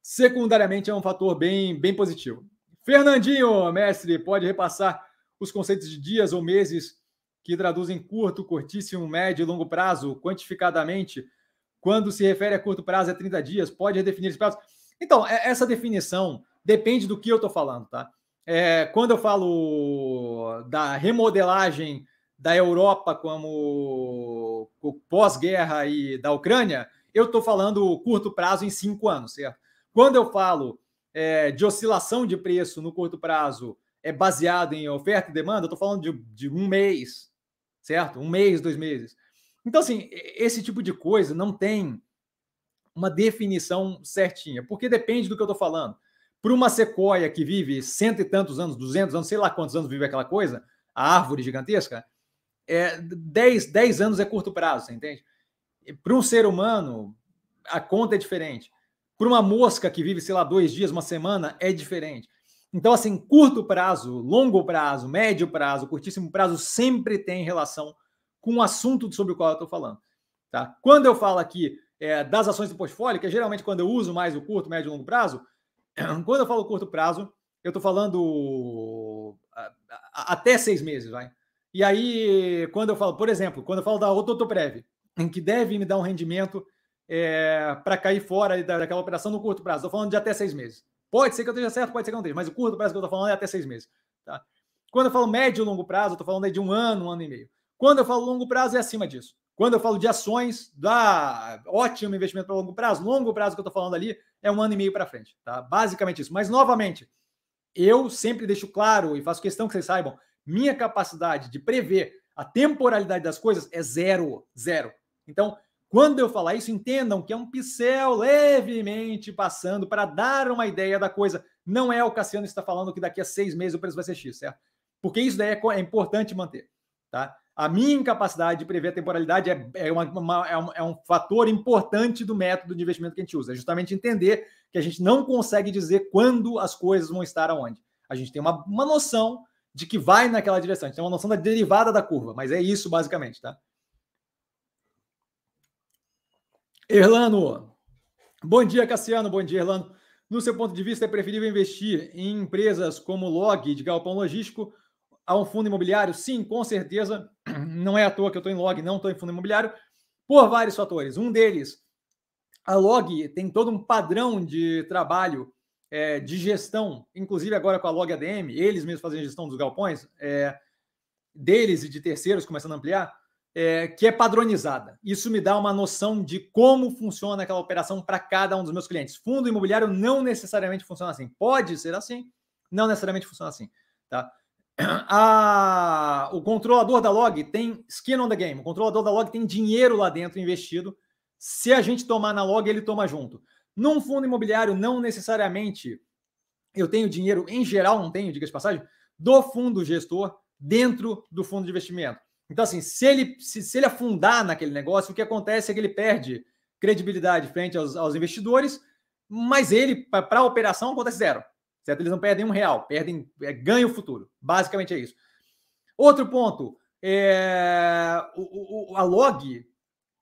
secundariamente é um fator bem, bem positivo. Fernandinho, mestre, pode repassar os conceitos de dias ou meses que traduzem curto, curtíssimo, médio e longo prazo, quantificadamente. Quando se refere a curto prazo, é 30 dias, pode redefinir esse prazo. Então, é, essa definição depende do que eu estou falando, tá? É, quando eu falo da remodelagem da Europa como pós-guerra e da Ucrânia, eu estou falando curto prazo em cinco anos, certo? Quando eu falo é, de oscilação de preço no curto prazo é baseado em oferta e demanda, eu estou falando de, de um mês, certo? Um mês, dois meses. Então, assim, esse tipo de coisa não tem uma definição certinha, porque depende do que eu estou falando. Para uma sequoia que vive cento e tantos anos, duzentos anos, sei lá quantos anos vive aquela coisa, a árvore gigantesca, é, dez, dez anos é curto prazo, você entende? Para um ser humano, a conta é diferente. Para uma mosca que vive, sei lá, dois dias, uma semana, é diferente. Então, assim, curto prazo, longo prazo, médio prazo, curtíssimo prazo sempre tem relação com o assunto sobre o qual eu estou falando. Tá? Quando eu falo aqui é, das ações do portfólio, que é geralmente quando eu uso mais o curto, médio e longo prazo, quando eu falo curto prazo, eu estou falando até seis meses, vai. E aí, quando eu falo, por exemplo, quando eu falo da Ototoprev, em que deve me dar um rendimento é, para cair fora daquela operação no curto prazo, estou falando de até seis meses. Pode ser que eu esteja certo, pode ser que eu não esteja, mas o curto prazo que eu estou falando é até seis meses. Tá? Quando eu falo médio e longo prazo, estou falando de um ano, um ano e meio. Quando eu falo longo prazo, é acima disso. Quando eu falo de ações, dá ótimo investimento para longo prazo. Longo prazo que eu estou falando ali é um ano e meio para frente. Tá? Basicamente isso. Mas, novamente, eu sempre deixo claro e faço questão que vocês saibam: minha capacidade de prever a temporalidade das coisas é zero. Zero. Então, quando eu falar isso, entendam que é um pincel levemente passando para dar uma ideia da coisa. Não é o Cassiano que está falando que daqui a seis meses o preço vai ser X, certo? Porque isso daí é, é importante manter, tá? A minha incapacidade de prever a temporalidade é, é, uma, uma, é, um, é, um, fator importante do método de investimento que a gente usa. É justamente entender que a gente não consegue dizer quando as coisas vão estar aonde. A gente tem uma, uma noção de que vai naquela direção. A gente tem uma noção da derivada da curva, mas é isso basicamente, tá? Erlano, bom dia, Cassiano. Bom dia, Erlano. No seu ponto de vista, é preferível investir em empresas como Log de galpão logístico a um fundo imobiliário? Sim, com certeza. Não é à toa que eu estou em log, não estou em fundo imobiliário, por vários fatores. Um deles, a log tem todo um padrão de trabalho é, de gestão, inclusive agora com a log ADM, eles mesmos fazem gestão dos galpões, é, deles e de terceiros começando a ampliar, é, que é padronizada. Isso me dá uma noção de como funciona aquela operação para cada um dos meus clientes. Fundo imobiliário não necessariamente funciona assim. Pode ser assim, não necessariamente funciona assim. Tá? a, o controlador da log tem skin on the game. O controlador da log tem dinheiro lá dentro investido. Se a gente tomar na log, ele toma junto. Num fundo imobiliário, não necessariamente eu tenho dinheiro, em geral, não tenho, diga de passagem, do fundo gestor dentro do fundo de investimento. Então, assim, se ele, se, se ele afundar naquele negócio, o que acontece é que ele perde credibilidade frente aos, aos investidores, mas ele, para a operação, acontece zero. Certo? Eles não perdem um real, perdem é, ganho futuro. Basicamente é isso. Outro ponto, é, o, o, a log,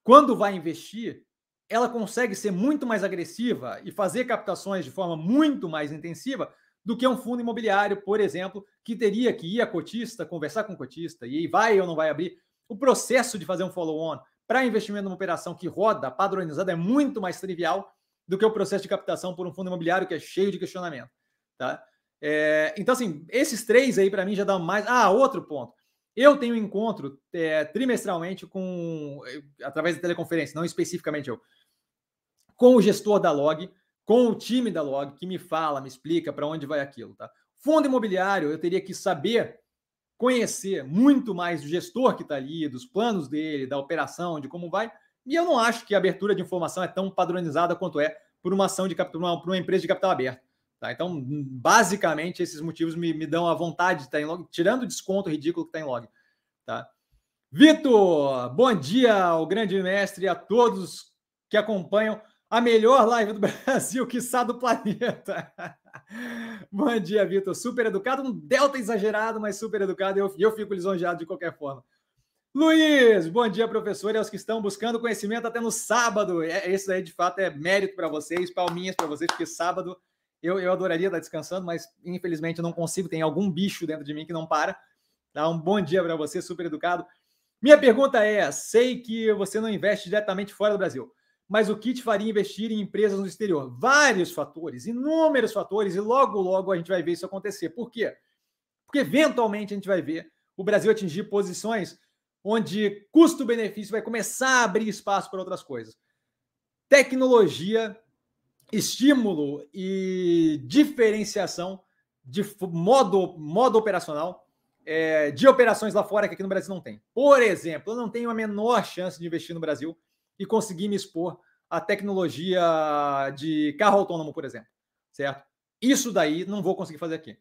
quando vai investir, ela consegue ser muito mais agressiva e fazer captações de forma muito mais intensiva do que um fundo imobiliário, por exemplo, que teria que ir a cotista, conversar com o cotista, e vai ou não vai abrir. O processo de fazer um follow-on para investimento numa operação que roda padronizada é muito mais trivial do que o processo de captação por um fundo imobiliário que é cheio de questionamento. Tá? É, então, assim, esses três aí para mim já dão mais. Ah, outro ponto. Eu tenho encontro é, trimestralmente com, através da teleconferência, não especificamente eu, com o gestor da Log, com o time da Log, que me fala, me explica para onde vai aquilo. Tá? Fundo imobiliário, eu teria que saber, conhecer muito mais do gestor que está ali, dos planos dele, da operação, de como vai. E eu não acho que a abertura de informação é tão padronizada quanto é por uma ação de capital, por uma empresa de capital aberto. Tá? Então, basicamente, esses motivos me, me dão a vontade de estar em log, tirando o desconto ridículo que está em log. Tá? Vitor, bom dia ao grande mestre e a todos que acompanham a melhor live do Brasil, quiçá do planeta. bom dia, Vitor. Super educado, um delta exagerado, mas super educado. E eu, eu fico lisonjeado de qualquer forma. Luiz, bom dia, professor, e aos que estão buscando conhecimento até no sábado. É, isso aí, de fato, é mérito para vocês, palminhas para vocês, porque sábado eu, eu adoraria estar descansando, mas infelizmente não consigo. Tem algum bicho dentro de mim que não para. Dá um bom dia para você, super educado. Minha pergunta é: sei que você não investe diretamente fora do Brasil, mas o que te faria investir em empresas no exterior? Vários fatores, inúmeros fatores, e logo, logo a gente vai ver isso acontecer. Por quê? Porque eventualmente a gente vai ver o Brasil atingir posições onde custo-benefício vai começar a abrir espaço para outras coisas. Tecnologia estímulo e diferenciação de modo, modo operacional é, de operações lá fora que aqui no Brasil não tem. Por exemplo, eu não tenho a menor chance de investir no Brasil e conseguir me expor à tecnologia de carro autônomo, por exemplo, certo? Isso daí não vou conseguir fazer aqui.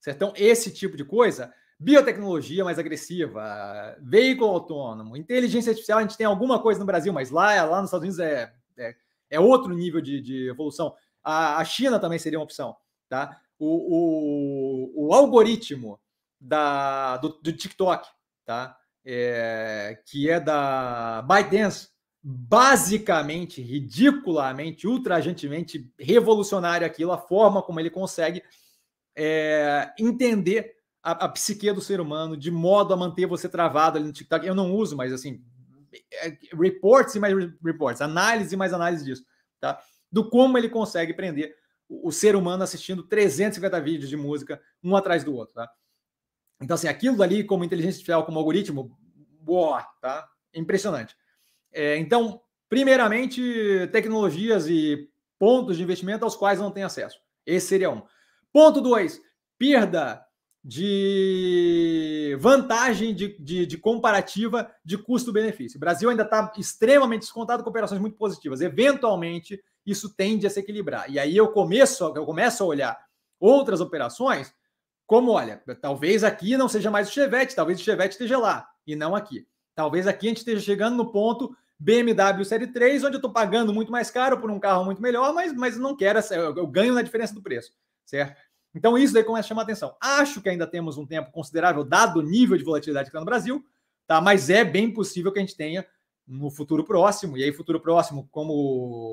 Certo? Então, esse tipo de coisa, biotecnologia mais agressiva, veículo autônomo, inteligência artificial, a gente tem alguma coisa no Brasil, mas lá, lá nos Estados Unidos é, é é outro nível de, de evolução. A, a, China também seria uma opção, tá? o, o, o algoritmo da, do, do, TikTok, tá? É, que é da ByteDance, basicamente, ridiculamente, ultrajantemente revolucionário aquilo, a forma como ele consegue é, entender a, a, psique do ser humano de modo a manter você travado ali no TikTok. Eu não uso, mas assim, é, reports e mais reports, análise e mais análise disso, tá? Do como ele consegue prender o, o ser humano assistindo 350 vídeos de música um atrás do outro, tá? Então, assim, aquilo ali como inteligência artificial, como algoritmo, boa, tá? Impressionante. É, então, primeiramente, tecnologias e pontos de investimento aos quais não tem acesso. Esse seria um. Ponto dois, perda de vantagem de, de, de comparativa de custo-benefício. O Brasil ainda está extremamente descontado com operações muito positivas. Eventualmente, isso tende a se equilibrar. E aí eu começo, eu começo a olhar outras operações como, olha, talvez aqui não seja mais o Chevette, talvez o Chevette esteja lá e não aqui. Talvez aqui a gente esteja chegando no ponto BMW Série 3, onde eu estou pagando muito mais caro por um carro muito melhor, mas, mas não quero, eu, eu ganho na diferença do preço, certo? Então isso daí começa a chamar atenção. Acho que ainda temos um tempo considerável, dado o nível de volatilidade que está no Brasil, tá? mas é bem possível que a gente tenha no futuro próximo, e aí futuro próximo, como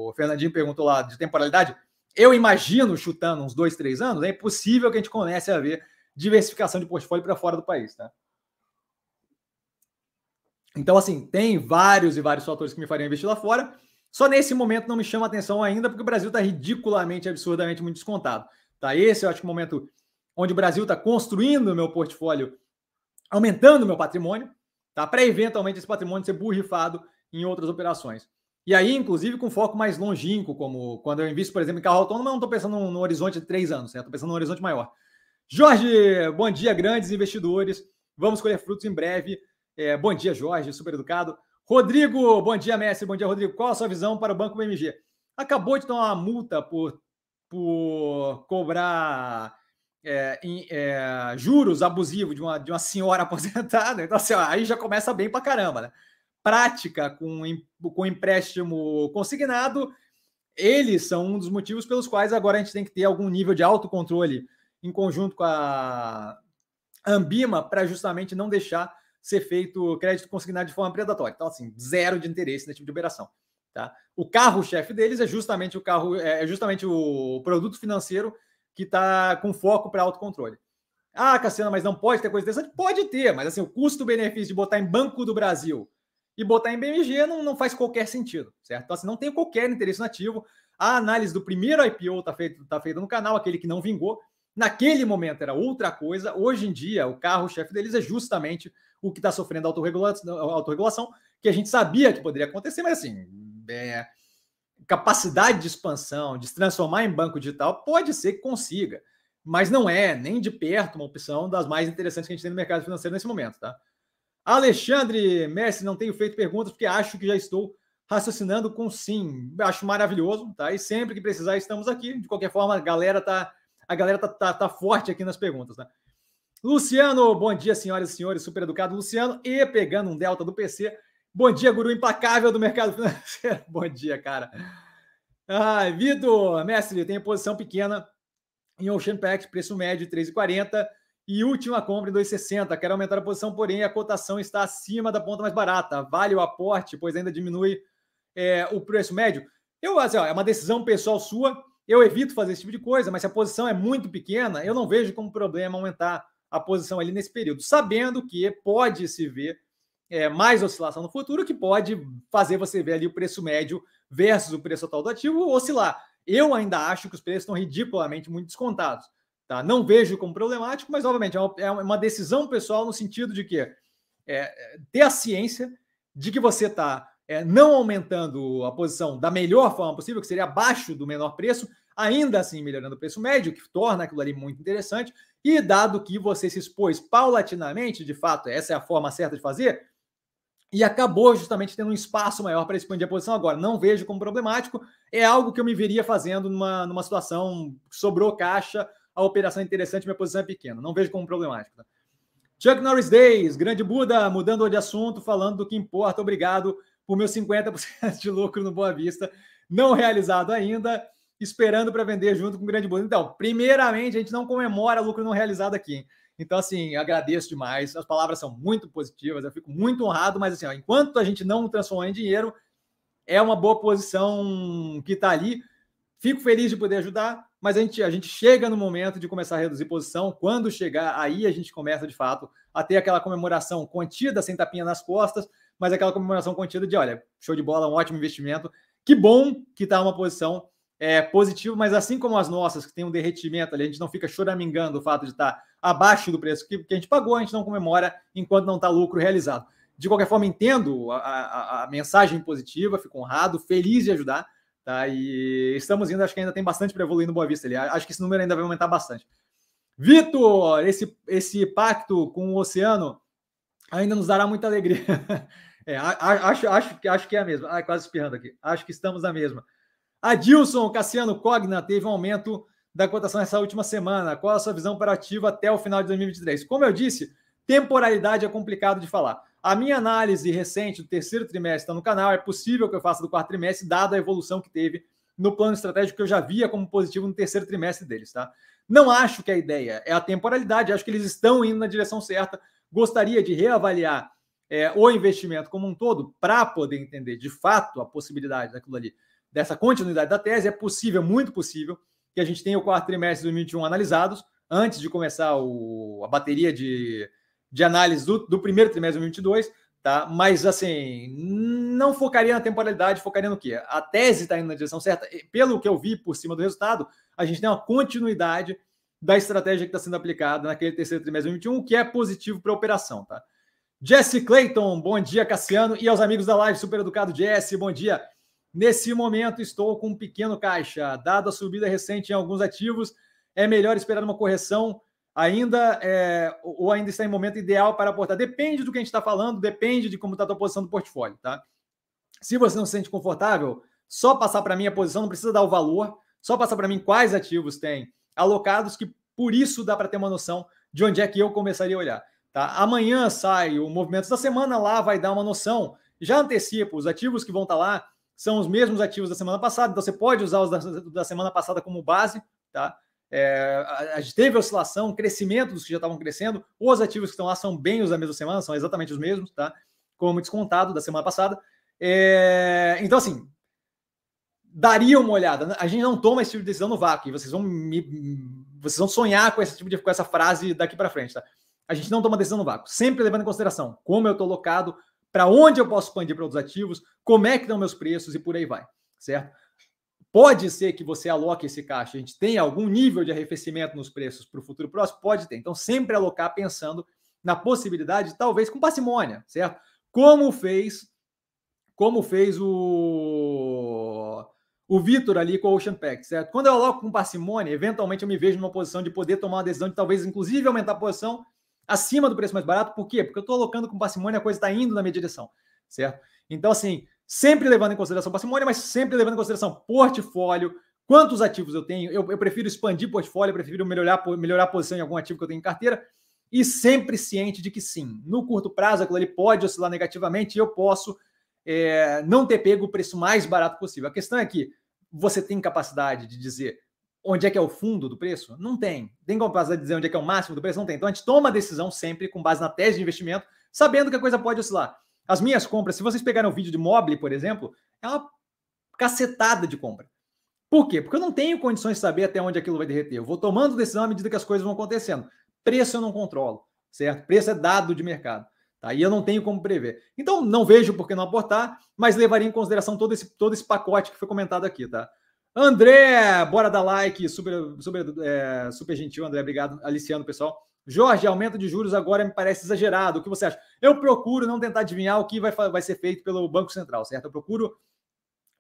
o Fernandinho perguntou lá, de temporalidade, eu imagino, chutando uns dois, três anos, é possível que a gente comece a ver diversificação de portfólio para fora do país, tá? Então, assim, tem vários e vários fatores que me fariam investir lá fora. Só nesse momento não me chama atenção ainda, porque o Brasil está ridiculamente, absurdamente muito descontado. Tá? Esse eu acho que é o momento onde o Brasil está construindo o meu portfólio, aumentando o meu patrimônio, tá? para eventualmente esse patrimônio ser burrifado em outras operações. E aí, inclusive, com foco mais longínquo, como quando eu invisto, por exemplo, em carro autônomo, eu não estou pensando no horizonte de três anos, estou pensando no horizonte maior. Jorge, bom dia, grandes investidores. Vamos colher frutos em breve. É, bom dia, Jorge, super educado. Rodrigo, bom dia, mestre. Bom dia, Rodrigo. Qual a sua visão para o Banco BMG? Acabou de tomar uma multa por, por cobrar é, em, é, juros abusivos de uma, de uma senhora aposentada. Então, assim, ó, aí já começa bem para caramba, né? prática com, com empréstimo consignado, eles são um dos motivos pelos quais agora a gente tem que ter algum nível de autocontrole em conjunto com a Ambima para justamente não deixar ser feito crédito consignado de forma predatória. Então, assim, zero de interesse nesse tipo de operação. Tá? O carro-chefe deles é justamente o carro, é, é justamente o produto financeiro que está com foco para autocontrole. Ah, Cassiano, mas não pode ter coisa interessante? Pode ter, mas assim, o custo-benefício de botar em Banco do Brasil e botar em BMG não, não faz qualquer sentido, certo? Então, assim, não tem qualquer interesse nativo. A análise do primeiro IPO está feita tá feita no canal, aquele que não vingou. Naquele momento era outra coisa. Hoje em dia, o carro-chefe deles é justamente o que está sofrendo autorregulação, autorregulação, que a gente sabia que poderia acontecer, mas assim, é, capacidade de expansão, de se transformar em banco digital, pode ser que consiga, mas não é nem de perto uma opção das mais interessantes que a gente tem no mercado financeiro nesse momento, tá? Alexandre Messi, não tenho feito perguntas porque acho que já estou raciocinando com sim. Acho maravilhoso, tá? E sempre que precisar, estamos aqui. De qualquer forma, a galera tá, a galera tá, tá, tá forte aqui nas perguntas, né? Luciano, bom dia, senhoras e senhores, super educado. Luciano, e pegando um delta do PC. Bom dia, guru implacável do mercado financeiro. bom dia, cara. Ah, Vitor, mestre, tem posição pequena em Ocean Pact, preço médio 3,40 e última compra em 2,60. Quero aumentar a posição, porém a cotação está acima da ponta mais barata. Vale o aporte, pois ainda diminui é, o preço médio. Eu, assim, ó, é uma decisão pessoal sua. Eu evito fazer esse tipo de coisa, mas se a posição é muito pequena, eu não vejo como problema aumentar a posição ali nesse período, sabendo que pode se ver é, mais oscilação no futuro, que pode fazer você ver ali o preço médio versus o preço total do ativo oscilar. Eu ainda acho que os preços estão ridiculamente muito descontados. Tá? Não vejo como problemático, mas obviamente é uma, é decisão pessoal no sentido de que é, é ter a ciência de que você está é, não aumentando a posição da melhor forma possível, que seria abaixo do menor preço, ainda assim melhorando o preço médio, que torna aquilo ali muito interessante, e dado que você se expôs paulatinamente, de fato, essa é a forma certa de fazer, e acabou justamente tendo um espaço maior para expandir a posição agora. Não vejo como problemático, é algo que eu me veria fazendo numa, numa situação que sobrou caixa a operação é interessante, minha posição é pequena. Não vejo como problemático. Tá? Chuck Norris Days, grande Buda, mudando de assunto, falando do que importa. Obrigado por meus 50% de lucro no Boa Vista, não realizado ainda. Esperando para vender junto com o grande bônus. Então, primeiramente, a gente não comemora lucro não realizado aqui. Hein? Então, assim, agradeço demais. As palavras são muito positivas, eu fico muito honrado, mas assim, ó, enquanto a gente não transformou em dinheiro, é uma boa posição que está ali. Fico feliz de poder ajudar, mas a gente, a gente chega no momento de começar a reduzir posição. Quando chegar, aí a gente começa de fato a ter aquela comemoração contida, sem tapinha nas costas, mas aquela comemoração contida de: olha, show de bola, um ótimo investimento. Que bom que está uma posição é, positiva, mas assim como as nossas, que tem um derretimento ali, a gente não fica choramingando o fato de estar tá abaixo do preço que, que a gente pagou, a gente não comemora enquanto não está lucro realizado. De qualquer forma, entendo a, a, a, mensagem positiva, fico honrado, feliz de ajudar. Tá? E estamos indo, acho que ainda tem bastante para evoluir no Boa Vista ali. Acho que esse número ainda vai aumentar bastante. Vitor, esse, esse pacto com o oceano ainda nos dará muita alegria. É, acho, acho, acho que é a mesma. Ah, quase espirrando aqui. Acho que estamos na mesma. Adilson Cassiano Cogna teve um aumento da cotação essa última semana. Qual a sua visão para ativo até o final de 2023? Como eu disse, temporalidade é complicado de falar. A minha análise recente do terceiro trimestre está no canal. É possível que eu faça do quarto trimestre, dada a evolução que teve no plano estratégico que eu já via como positivo no terceiro trimestre deles, tá? Não acho que a ideia é a temporalidade, acho que eles estão indo na direção certa. Gostaria de reavaliar é, o investimento como um todo para poder entender de fato a possibilidade daquilo ali, dessa continuidade da tese. É possível, muito possível, que a gente tenha o quarto trimestre de 2021 analisados antes de começar o, a bateria de, de análise do, do primeiro trimestre de 2022, tá? Mas assim, não focaria na temporalidade, focaria no quê? A tese está indo na direção certa. Pelo que eu vi por cima do resultado, a gente tem uma continuidade da estratégia que está sendo aplicada naquele terceiro trimestre de 2021, o que é positivo para a operação, tá? Jesse Clayton, bom dia, Cassiano, e aos amigos da live, super educado Jesse, bom dia. Nesse momento, estou com um pequeno caixa. Dada a subida recente em alguns ativos, é melhor esperar uma correção ainda é, ou ainda está em momento ideal para aportar? Depende do que a gente está falando, depende de como está a tua posição do portfólio, tá? Se você não se sente confortável, só passar para mim a posição, não precisa dar o valor, só passar para mim quais ativos tem alocados, que por isso dá para ter uma noção de onde é que eu começaria a olhar. Tá? Amanhã sai o movimento da semana, lá vai dar uma noção. Já antecipo, os ativos que vão estar tá lá são os mesmos ativos da semana passada, então você pode usar os da, da semana passada como base, tá? É, a gente teve oscilação, crescimento dos que já estavam crescendo, os ativos que estão lá são bem os da mesma semana, são exatamente os mesmos, tá? Como descontado da semana passada. É, então, assim, daria uma olhada. A gente não toma esse tipo de decisão no vácuo, e vocês vão me, vocês vão sonhar com esse tipo de com essa frase daqui para frente, tá? A gente não toma decisão no vácuo, sempre levando em consideração como eu estou locado, para onde eu posso expandir para outros ativos, como é que estão meus preços e por aí vai, certo? Pode ser que você aloque esse caixa, a gente tenha algum nível de arrefecimento nos preços para o futuro próximo? Pode ter. Então, sempre alocar pensando na possibilidade, talvez com parcimônia, certo? Como fez, como fez o, o Vitor ali com o Ocean Pact, certo? Quando eu aloco com parcimônia, eventualmente eu me vejo numa posição de poder tomar uma decisão de talvez, inclusive, aumentar a posição acima do preço mais barato. Por quê? Porque eu estou alocando com parcimônia, a coisa está indo na minha direção, certo? Então, assim, sempre levando em consideração parcimônia, mas sempre levando em consideração portfólio, quantos ativos eu tenho. Eu, eu prefiro expandir portfólio, eu prefiro melhorar, melhorar a posição em algum ativo que eu tenho em carteira, e sempre ciente de que sim, no curto prazo aquilo ali pode oscilar negativamente e eu posso é, não ter pego o preço mais barato possível. A questão é que você tem capacidade de dizer onde é que é o fundo do preço? Não tem. Tem capacidade de dizer onde é que é o máximo do preço? Não tem. Então a gente toma a decisão sempre com base na tese de investimento, sabendo que a coisa pode oscilar. As minhas compras, se vocês pegarem o vídeo de mobile, por exemplo, é uma cacetada de compra. Por quê? Porque eu não tenho condições de saber até onde aquilo vai derreter. Eu vou tomando decisão à medida que as coisas vão acontecendo. Preço eu não controlo, certo? Preço é dado de mercado. Tá? E eu não tenho como prever. Então, não vejo por que não aportar, mas levaria em consideração todo esse, todo esse pacote que foi comentado aqui, tá? André, bora dar like, super, super, é, super gentil, André, obrigado, aliciando pessoal. Jorge, aumento de juros agora me parece exagerado. O que você acha? Eu procuro não tentar adivinhar o que vai, vai ser feito pelo Banco Central, certo? Eu procuro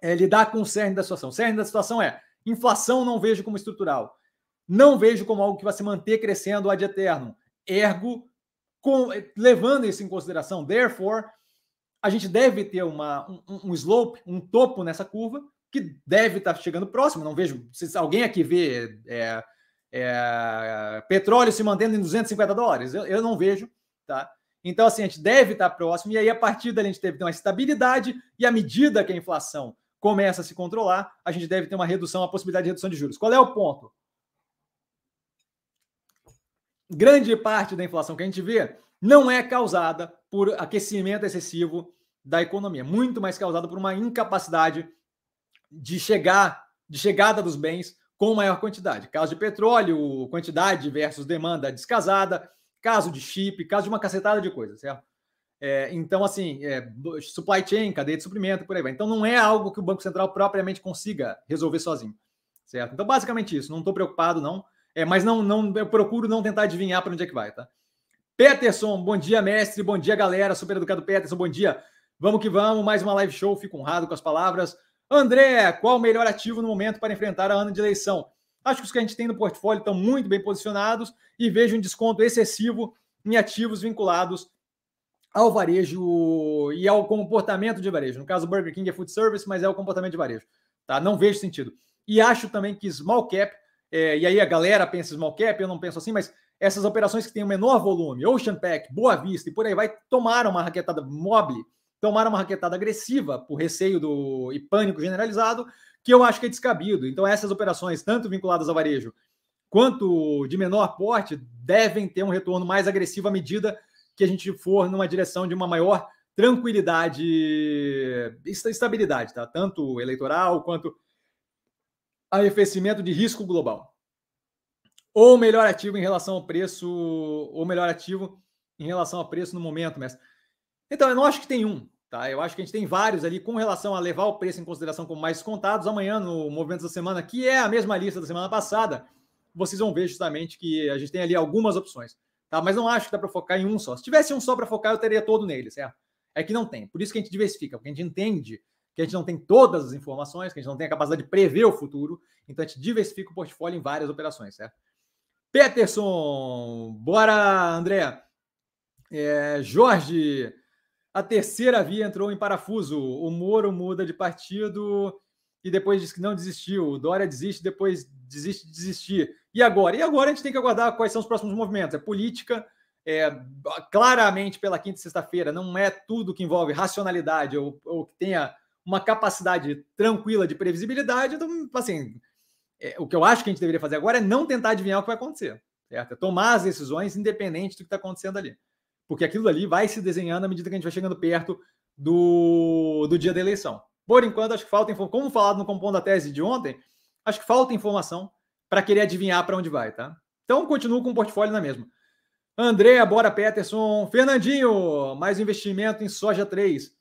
é, lidar com o cerne da situação. O cerne da situação é inflação não vejo como estrutural. Não vejo como algo que vai se manter crescendo ad eterno. Ergo, com, levando isso em consideração, therefore, a gente deve ter uma, um, um slope, um topo nessa curva, que deve estar chegando próximo. Não vejo. Se alguém aqui vê é, é, petróleo se mantendo em 250 dólares, eu, eu, não vejo, tá? Então, assim, a gente deve estar próximo, e aí, a partir dali, a gente deve ter uma estabilidade, e à medida que a inflação começa a se controlar, a gente deve ter uma redução, a possibilidade de redução de juros. Qual é o ponto? Grande parte da inflação que a gente vê não é causada por aquecimento excessivo da economia, muito mais causada por uma incapacidade de chegar, de chegada dos bens com maior quantidade. Caso de petróleo, quantidade versus demanda descasada, caso de chip, caso de uma cacetada de coisas, certo? É, então, assim, é, supply chain, cadeia de suprimento, por aí vai. Então, não é algo que o Banco Central propriamente consiga resolver sozinho, certo? Então, basicamente isso. Não estou preocupado, não. É, mas não, não, eu procuro não tentar adivinhar para onde é que vai, tá? Peterson, bom dia, mestre. Bom dia, galera. Super educado Peterson, bom dia. Vamos que vamos. Mais uma live show. Fico honrado com as palavras. André, qual o melhor ativo no momento para enfrentar a ano de eleição? Acho que os que a gente tem no portfólio estão muito bem posicionados e vejo um desconto excessivo em ativos vinculados ao varejo e ao comportamento de varejo. No caso, Burger King é food service, mas é o comportamento de varejo. Tá? Não vejo sentido. E acho também que small cap, é, e aí a galera pensa small cap, eu não penso assim, mas essas operações que têm o menor volume, Ocean Pack, Boa Vista e por aí vai, tomaram uma raquetada mobile, tomaram uma raquetada agressiva por receio do e pânico generalizado, que eu acho que é descabido. Então, essas operações, tanto vinculadas ao varejo quanto de menor porte, devem ter um retorno mais agressivo à medida que a gente for numa direção de uma maior tranquilidade, estabilidade, tá? Tanto eleitoral quanto arrefecimento de risco global. Ou melhor ativo em relação ao preço, ou melhor ativo em relação ao preço no momento, mestre. Então, eu não acho que tem um, tá? Eu acho que a gente tem vários ali com relação a levar o preço em consideração como mais descontados. Amanhã, no Movimento da Semana, que é a mesma lista da semana passada, vocês vão ver justamente que a gente tem ali algumas opções. Tá? Mas não acho que dá para focar em um só. Se tivesse um só para focar, eu teria todo nele, certo? É que não tem. Por isso que a gente diversifica, porque a gente entende que a gente não tem todas as informações, que a gente não tem a capacidade de prever o futuro, então a gente diversifica o portfólio em várias operações, certo? Peterson, bora, André. É, Jorge, a terceira via entrou em parafuso. O Moro muda de partido e depois diz que não desistiu. O Dória desiste, depois desiste de desistir. E agora? E agora a gente tem que aguardar quais são os próximos movimentos. É política, é, claramente pela quinta e sexta-feira, não é tudo que envolve racionalidade ou, ou que tenha uma capacidade tranquila de previsibilidade. Então, assim, é, o que eu acho que a gente deveria fazer agora é não tentar adivinhar o que vai acontecer. Certo? É tomar as decisões independente do que está acontecendo ali. Porque aquilo ali vai se desenhando à medida que a gente vai chegando perto do, do dia da eleição. Por enquanto, acho que falta informação. Como falado no compondo da tese de ontem, acho que falta informação para querer adivinhar para onde vai, tá? Então, continuo com o portfólio na mesma. André, bora Peterson. Fernandinho, mais investimento em soja 3.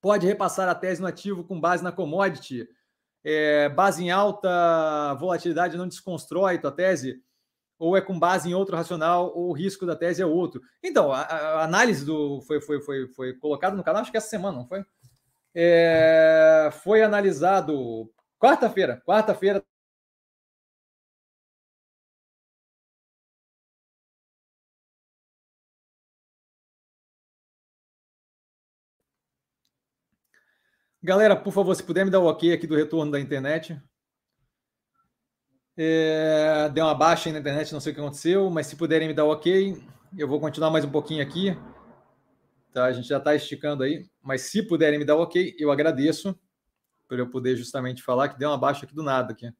Pode repassar a tese no ativo com base na commodity. É, base em alta volatilidade não desconstrói tua tese? Ou é com base em outro racional, ou o risco da tese é outro? Então, a, a análise do foi, foi, foi, foi colocado no canal, acho que essa semana, não foi? é, foi analisado quarta-feira. Quarta-feira Galera, por favor, se puder me dar o ok aqui do retorno da internet. É, deu uma baixa aí na internet, não sei o que aconteceu, mas se puderem me dar ok, eu vou continuar mais um pouquinho aqui. Tá? A gente já está esticando aí, mas se puderem me dar ok, eu agradeço para eu poder justamente falar que deu uma baixa aqui do nada aqui.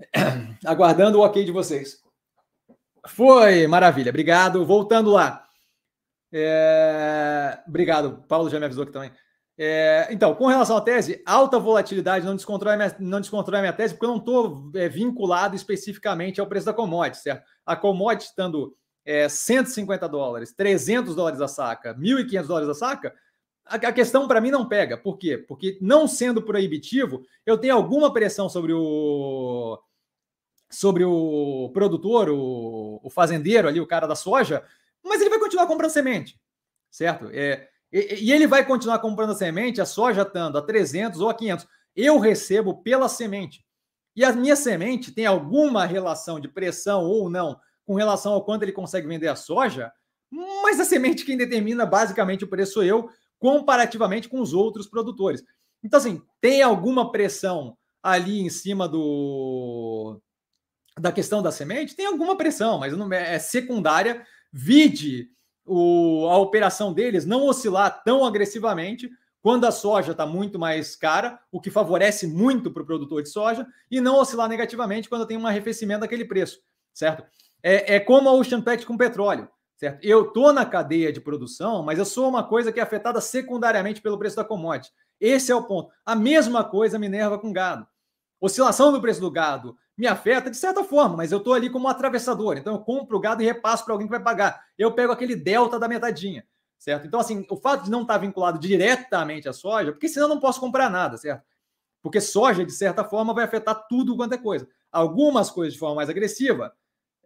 Aguardando o ok de vocês. Foi, maravilha, obrigado. Voltando lá. É... Obrigado, Paulo já me avisou aqui também. É... Então, com relação à tese, alta volatilidade não descontrola minha, não descontrola minha tese, porque eu não estou é, vinculado especificamente ao preço da commodity, certo? A commodity estando é, 150 dólares, 300 dólares a saca, 1.500 dólares a saca, a, a questão para mim não pega. Por quê? Porque não sendo proibitivo, eu tenho alguma pressão sobre o sobre o produtor, o, o fazendeiro ali, o cara da soja, mas ele vai continuar comprando semente, certo? É, e, e ele vai continuar comprando semente, a soja estando a 300 ou a 500. Eu recebo pela semente. E a minha semente tem alguma relação de pressão ou não com relação ao quanto ele consegue vender a soja, mas a semente quem determina basicamente o preço sou eu, comparativamente com os outros produtores. Então, assim, tem alguma pressão ali em cima do da questão da semente? Tem alguma pressão, mas não é, é secundária. Vide o, a operação deles não oscilar tão agressivamente quando a soja está muito mais cara, o que favorece muito para o produtor de soja, e não oscilar negativamente quando tem um arrefecimento daquele preço, certo? É, é como a Ocean Pact com petróleo, certo? Eu estou na cadeia de produção, mas eu sou uma coisa que é afetada secundariamente pelo preço da commodity. Esse é o ponto. A mesma coisa Minerva com gado. Oscilação do preço do gado me afeta de certa forma, mas eu estou ali como atravessador. Então eu compro o gado e repasso para alguém que vai pagar. Eu pego aquele delta da metadinha, certo? Então, assim, o fato de não estar vinculado diretamente à soja, porque senão eu não posso comprar nada, certo? Porque soja, de certa forma, vai afetar tudo quanto é coisa. Algumas coisas de forma mais agressiva,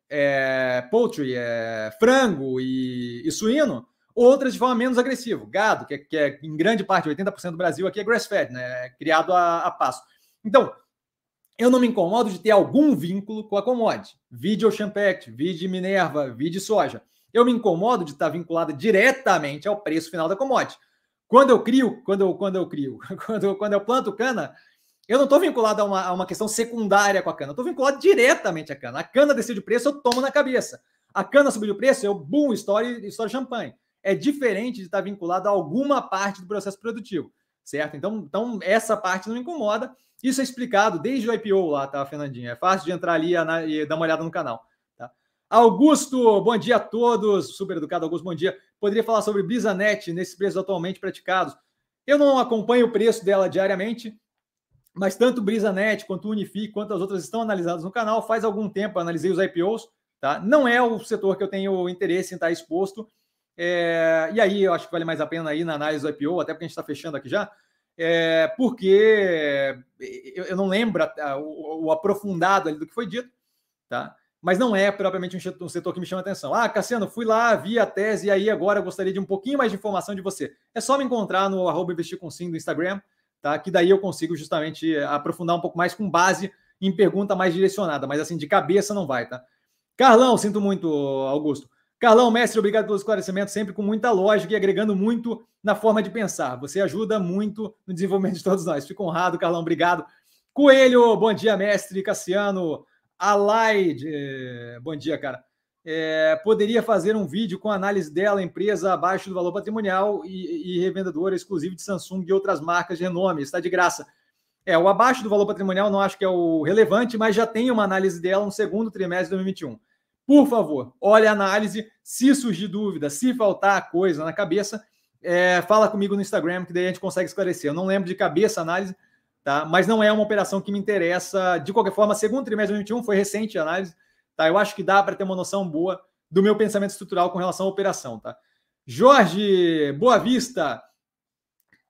é, poultry, é, frango e, e, suíno, outras de forma menos agressiva. Gado, que é, que é em grande parte, 80% do Brasil aqui é grass-fed, né? É criado a, a pasto. Então, eu não me incomodo de ter algum vínculo com a commodity. Vide Ocean Pact, vide Minerva, vide soja. Eu me incomodo de estar vinculado diretamente ao preço final da commodity. Quando eu crio, quando eu, quando eu crio, quando eu, quando eu planto cana, eu não estou vinculado a uma, a uma, questão secundária com a cana, eu estou vinculado diretamente à cana. A cana decide o preço, eu tomo na cabeça. A cana subiu o preço, eu, boom, história, história champanhe. É diferente de estar vinculado a alguma parte do processo produtivo, certo? Então, então essa parte não me incomoda. Isso é explicado desde o IPO lá, tá, Fernandinho? É fácil de entrar ali e dar uma olhada no canal. Tá? Augusto, bom dia a todos. Super educado, Augusto, bom dia. Poderia falar sobre Bisanet nesses preços atualmente praticados? Eu não acompanho o preço dela diariamente, mas tanto Brisanet quanto Unifi, quanto as outras estão analisadas no canal. Faz algum tempo analisei os IPOs, tá? Não é o setor que eu tenho interesse em estar exposto. É... e aí eu acho que vale mais a pena ir na análise do IPO, até porque a gente está fechando aqui já é, porque eu, eu, não lembro o, o, aprofundado ali do que foi dito, tá? mas não é propriamente um, um setor que me chama atenção. Ah, Cassiano, fui lá, vi a tese, e aí agora eu gostaria de um pouquinho mais de informação de você. É só me encontrar no arroba investir com sim do Instagram, tá? que daí eu consigo justamente aprofundar um pouco mais com base em pergunta mais direcionada, mas assim, de cabeça não vai, tá? Carlão, sinto muito, Augusto. Carlão, mestre, obrigado pelo esclarecimento, sempre com muita lógica e agregando muito na forma de pensar. Você ajuda muito no desenvolvimento de todos nós. Fico honrado, Carlão, obrigado. Coelho, bom dia, mestre. Cassiano, Alaide, bom dia, cara. É, poderia fazer um vídeo com análise dela, empresa abaixo do valor patrimonial e, e revendedora exclusivo de Samsung e outras marcas de renome. Está de graça. É, o abaixo do valor patrimonial não acho que é o relevante, mas já tem uma análise dela no segundo trimestre de 2021. Por favor, olhe a análise. Se surgir dúvida, se faltar coisa na cabeça, é, fala comigo no Instagram, que daí a gente consegue esclarecer. Eu não lembro de cabeça a análise, tá? Mas não é uma operação que me interessa. De qualquer forma, segundo trimestre de 2021 foi recente a análise, tá? Eu acho que dá para ter uma noção boa do meu pensamento estrutural com relação à operação, tá? Jorge, Boa Vista.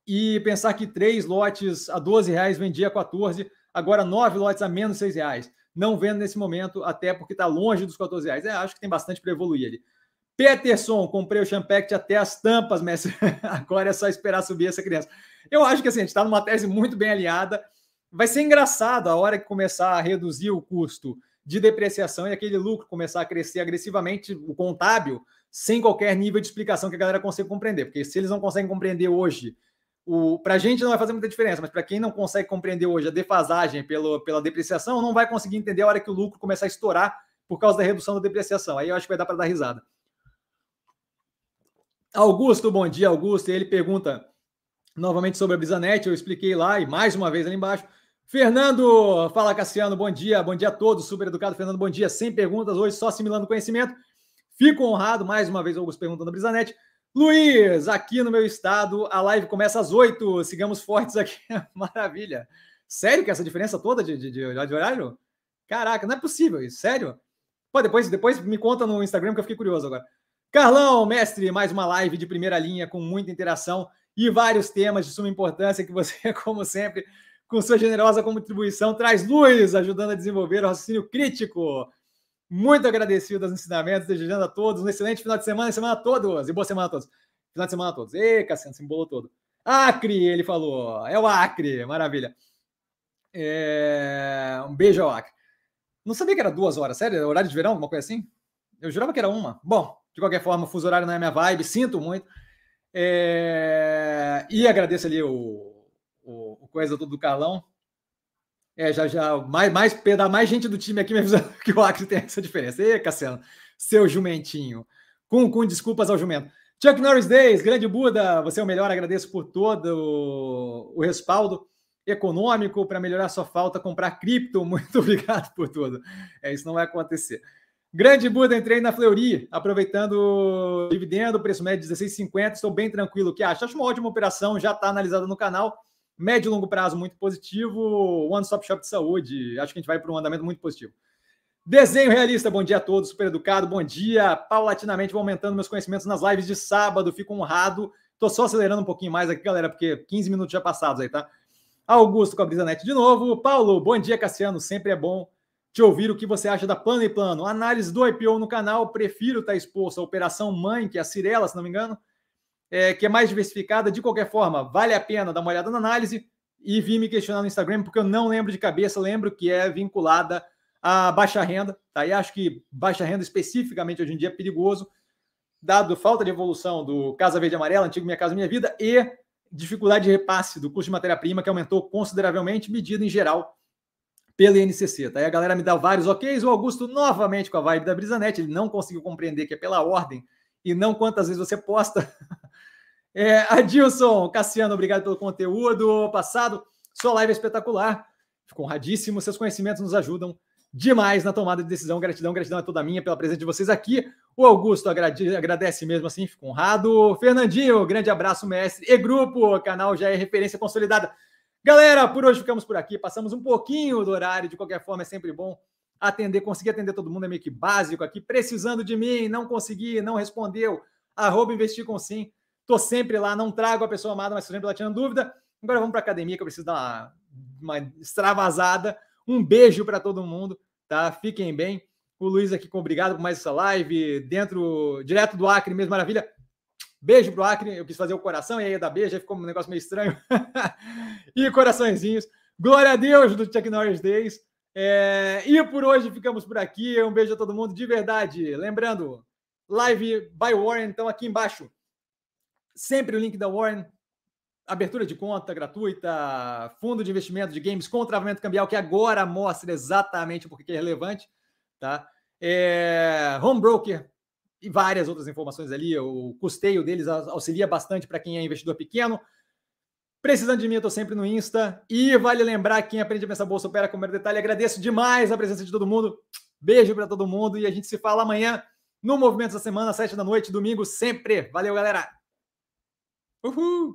E pensar que três lotes a 12 reais vendia a 14, agora nove lotes a menos 6 reais não vendo nesse momento, até porque está longe dos 14 reais. É, acho que tem bastante para evoluir ali. Peterson, comprei o Champact até as tampas, mestre. Agora é só esperar subir essa criança. Eu acho que assim, a gente está numa tese muito bem alinhada. Vai ser engraçado a hora que começar a reduzir o custo de depreciação e aquele lucro começar a crescer agressivamente, o contábil, sem qualquer nível de explicação que a galera consiga compreender. Porque se eles não conseguem compreender hoje para a gente não vai fazer muita diferença, mas para quem não consegue compreender hoje a defasagem pelo, pela depreciação, não vai conseguir entender a hora que o lucro começar a estourar por causa da redução da depreciação. Aí eu acho que vai dar para dar risada. Augusto, bom dia, Augusto. Ele pergunta novamente sobre a Brisanet, eu expliquei lá e mais uma vez ali embaixo. Fernando, fala Cassiano, bom dia, bom dia a todos, super educado, Fernando, bom dia, sem perguntas hoje, só assimilando conhecimento. Fico honrado, mais uma vez, Augusto perguntando a Brisanet. Luiz, aqui no meu estado, a live começa às 8. Sigamos fortes aqui. Maravilha. Sério que essa diferença toda de, de, de, horário? Caraca, não é possível isso. Sério? Pô, depois, depois me conta no Instagram que eu fiquei curioso agora. Carlão, mestre, mais uma live de primeira linha com muita interação e vários temas de suma importância que você, como sempre, com sua generosa contribuição, traz luz, ajudando a desenvolver o raciocínio crítico muito agradecido dos ensinamentos, desejando a todos um excelente final de semana, semana a todos, e boa semana a todos. Final de semana a todos. Ê, Cassiano, se embolou todo. Acre, ele falou. É o Acre, maravilha. É... Um beijo ao Acre. Não sabia que era duas horas, sério? Horário de verão, alguma coisa assim? Eu jurava que era uma. Bom, de qualquer forma, o fuso horário não é minha vibe, sinto muito. É... E agradeço ali o, o, o coisa todo do Carlão. É, já, já, mais, mais, mais gente do time aqui me avisando que o Acre tem essa diferença. Ei, Cassiano, seu jumentinho. Com, com desculpas ao jumento. Chuck Norris Days, grande Buda, você é o melhor, agradeço por todo o respaldo econômico para melhorar sua falta, comprar cripto. Muito obrigado por tudo. É, isso não vai acontecer. Grande Buda, entrei na Fleury, aproveitando o dividendo, preço médio 16,50. Estou bem tranquilo. O que acha? Acho uma ótima operação, já está analisada no canal. Médio e longo prazo muito positivo. One Stop Shop de saúde. Acho que a gente vai para um andamento muito positivo. Desenho realista, bom dia a todos, super educado, bom dia. Paulatinamente vou aumentando meus conhecimentos nas lives de sábado, fico honrado. Tô só acelerando um pouquinho mais aqui, galera, porque 15 minutos já passados aí, tá? Augusto com a Brisa Net de novo. Paulo, bom dia, Cassiano, sempre é bom te ouvir o que você acha da Plano e Plano. Análise do IPO no canal, prefiro estar exposto à operação mãe, que é a Cirela, se não me engano, é, que é mais diversificada. De qualquer forma, vale a pena dar uma olhada na análise e vir me questionar no Instagram, porque eu não lembro de cabeça, lembro que é vinculada a baixa renda, tá? E acho que baixa renda especificamente hoje em dia é perigoso, dado falta de evolução do Casa Verde Amarela, antigo Minha Casa Minha Vida, e dificuldade de repasse do custo de matéria-prima, que aumentou consideravelmente, medida em geral pelo INCC, tá? E a galera me dá vários OKs, o Augusto novamente com a vibe da Brisanet, ele não conseguiu compreender que é pela ordem e não quantas vezes você posta. É, Adilson, Cassiano, obrigado pelo conteúdo passado. Sua live é espetacular. Fico honradíssimo. Seus conhecimentos nos ajudam demais na tomada de decisão. Gratidão, gratidão é toda minha pela presença de vocês aqui. O Augusto agradece mesmo assim, fico honrado. Fernandinho, grande abraço, mestre. E grupo, o canal já é referência consolidada. Galera, por hoje ficamos por aqui. Passamos um pouquinho do horário, de qualquer forma, é sempre bom atender, conseguir atender todo mundo é meio que básico aqui. Precisando de mim, não consegui, não respondeu. Arroba investir com sim. Sempre lá, não trago a pessoa amada, mas sempre lá tirando dúvida. Agora vamos para academia, que eu preciso dar uma, uma extravasada. Um beijo para todo mundo, tá? Fiquem bem. O Luiz aqui com obrigado por mais essa live, dentro, direto do Acre mesmo, maravilha. Beijo pro Acre, eu quis fazer o coração e aí da beijo, aí ficou um negócio meio estranho. e coraçõezinhos. Glória a Deus do Chuck Norris Days. É, e por hoje ficamos por aqui. Um beijo a todo mundo, de verdade. Lembrando, live by Warren, então aqui embaixo. Sempre o link da Warren abertura de conta gratuita, fundo de investimento de games com travamento cambial, que agora mostra exatamente porque é relevante, tá? É, home broker e várias outras informações ali. O custeio deles auxilia bastante para quem é investidor pequeno. Precisando de mim, eu estou sempre no Insta. E vale lembrar quem aprende a pensar bolsa opera com o detalhe. Agradeço demais a presença de todo mundo. Beijo para todo mundo e a gente se fala amanhã no Movimento da Semana, sete da noite, domingo, sempre. Valeu, galera! Woohoo!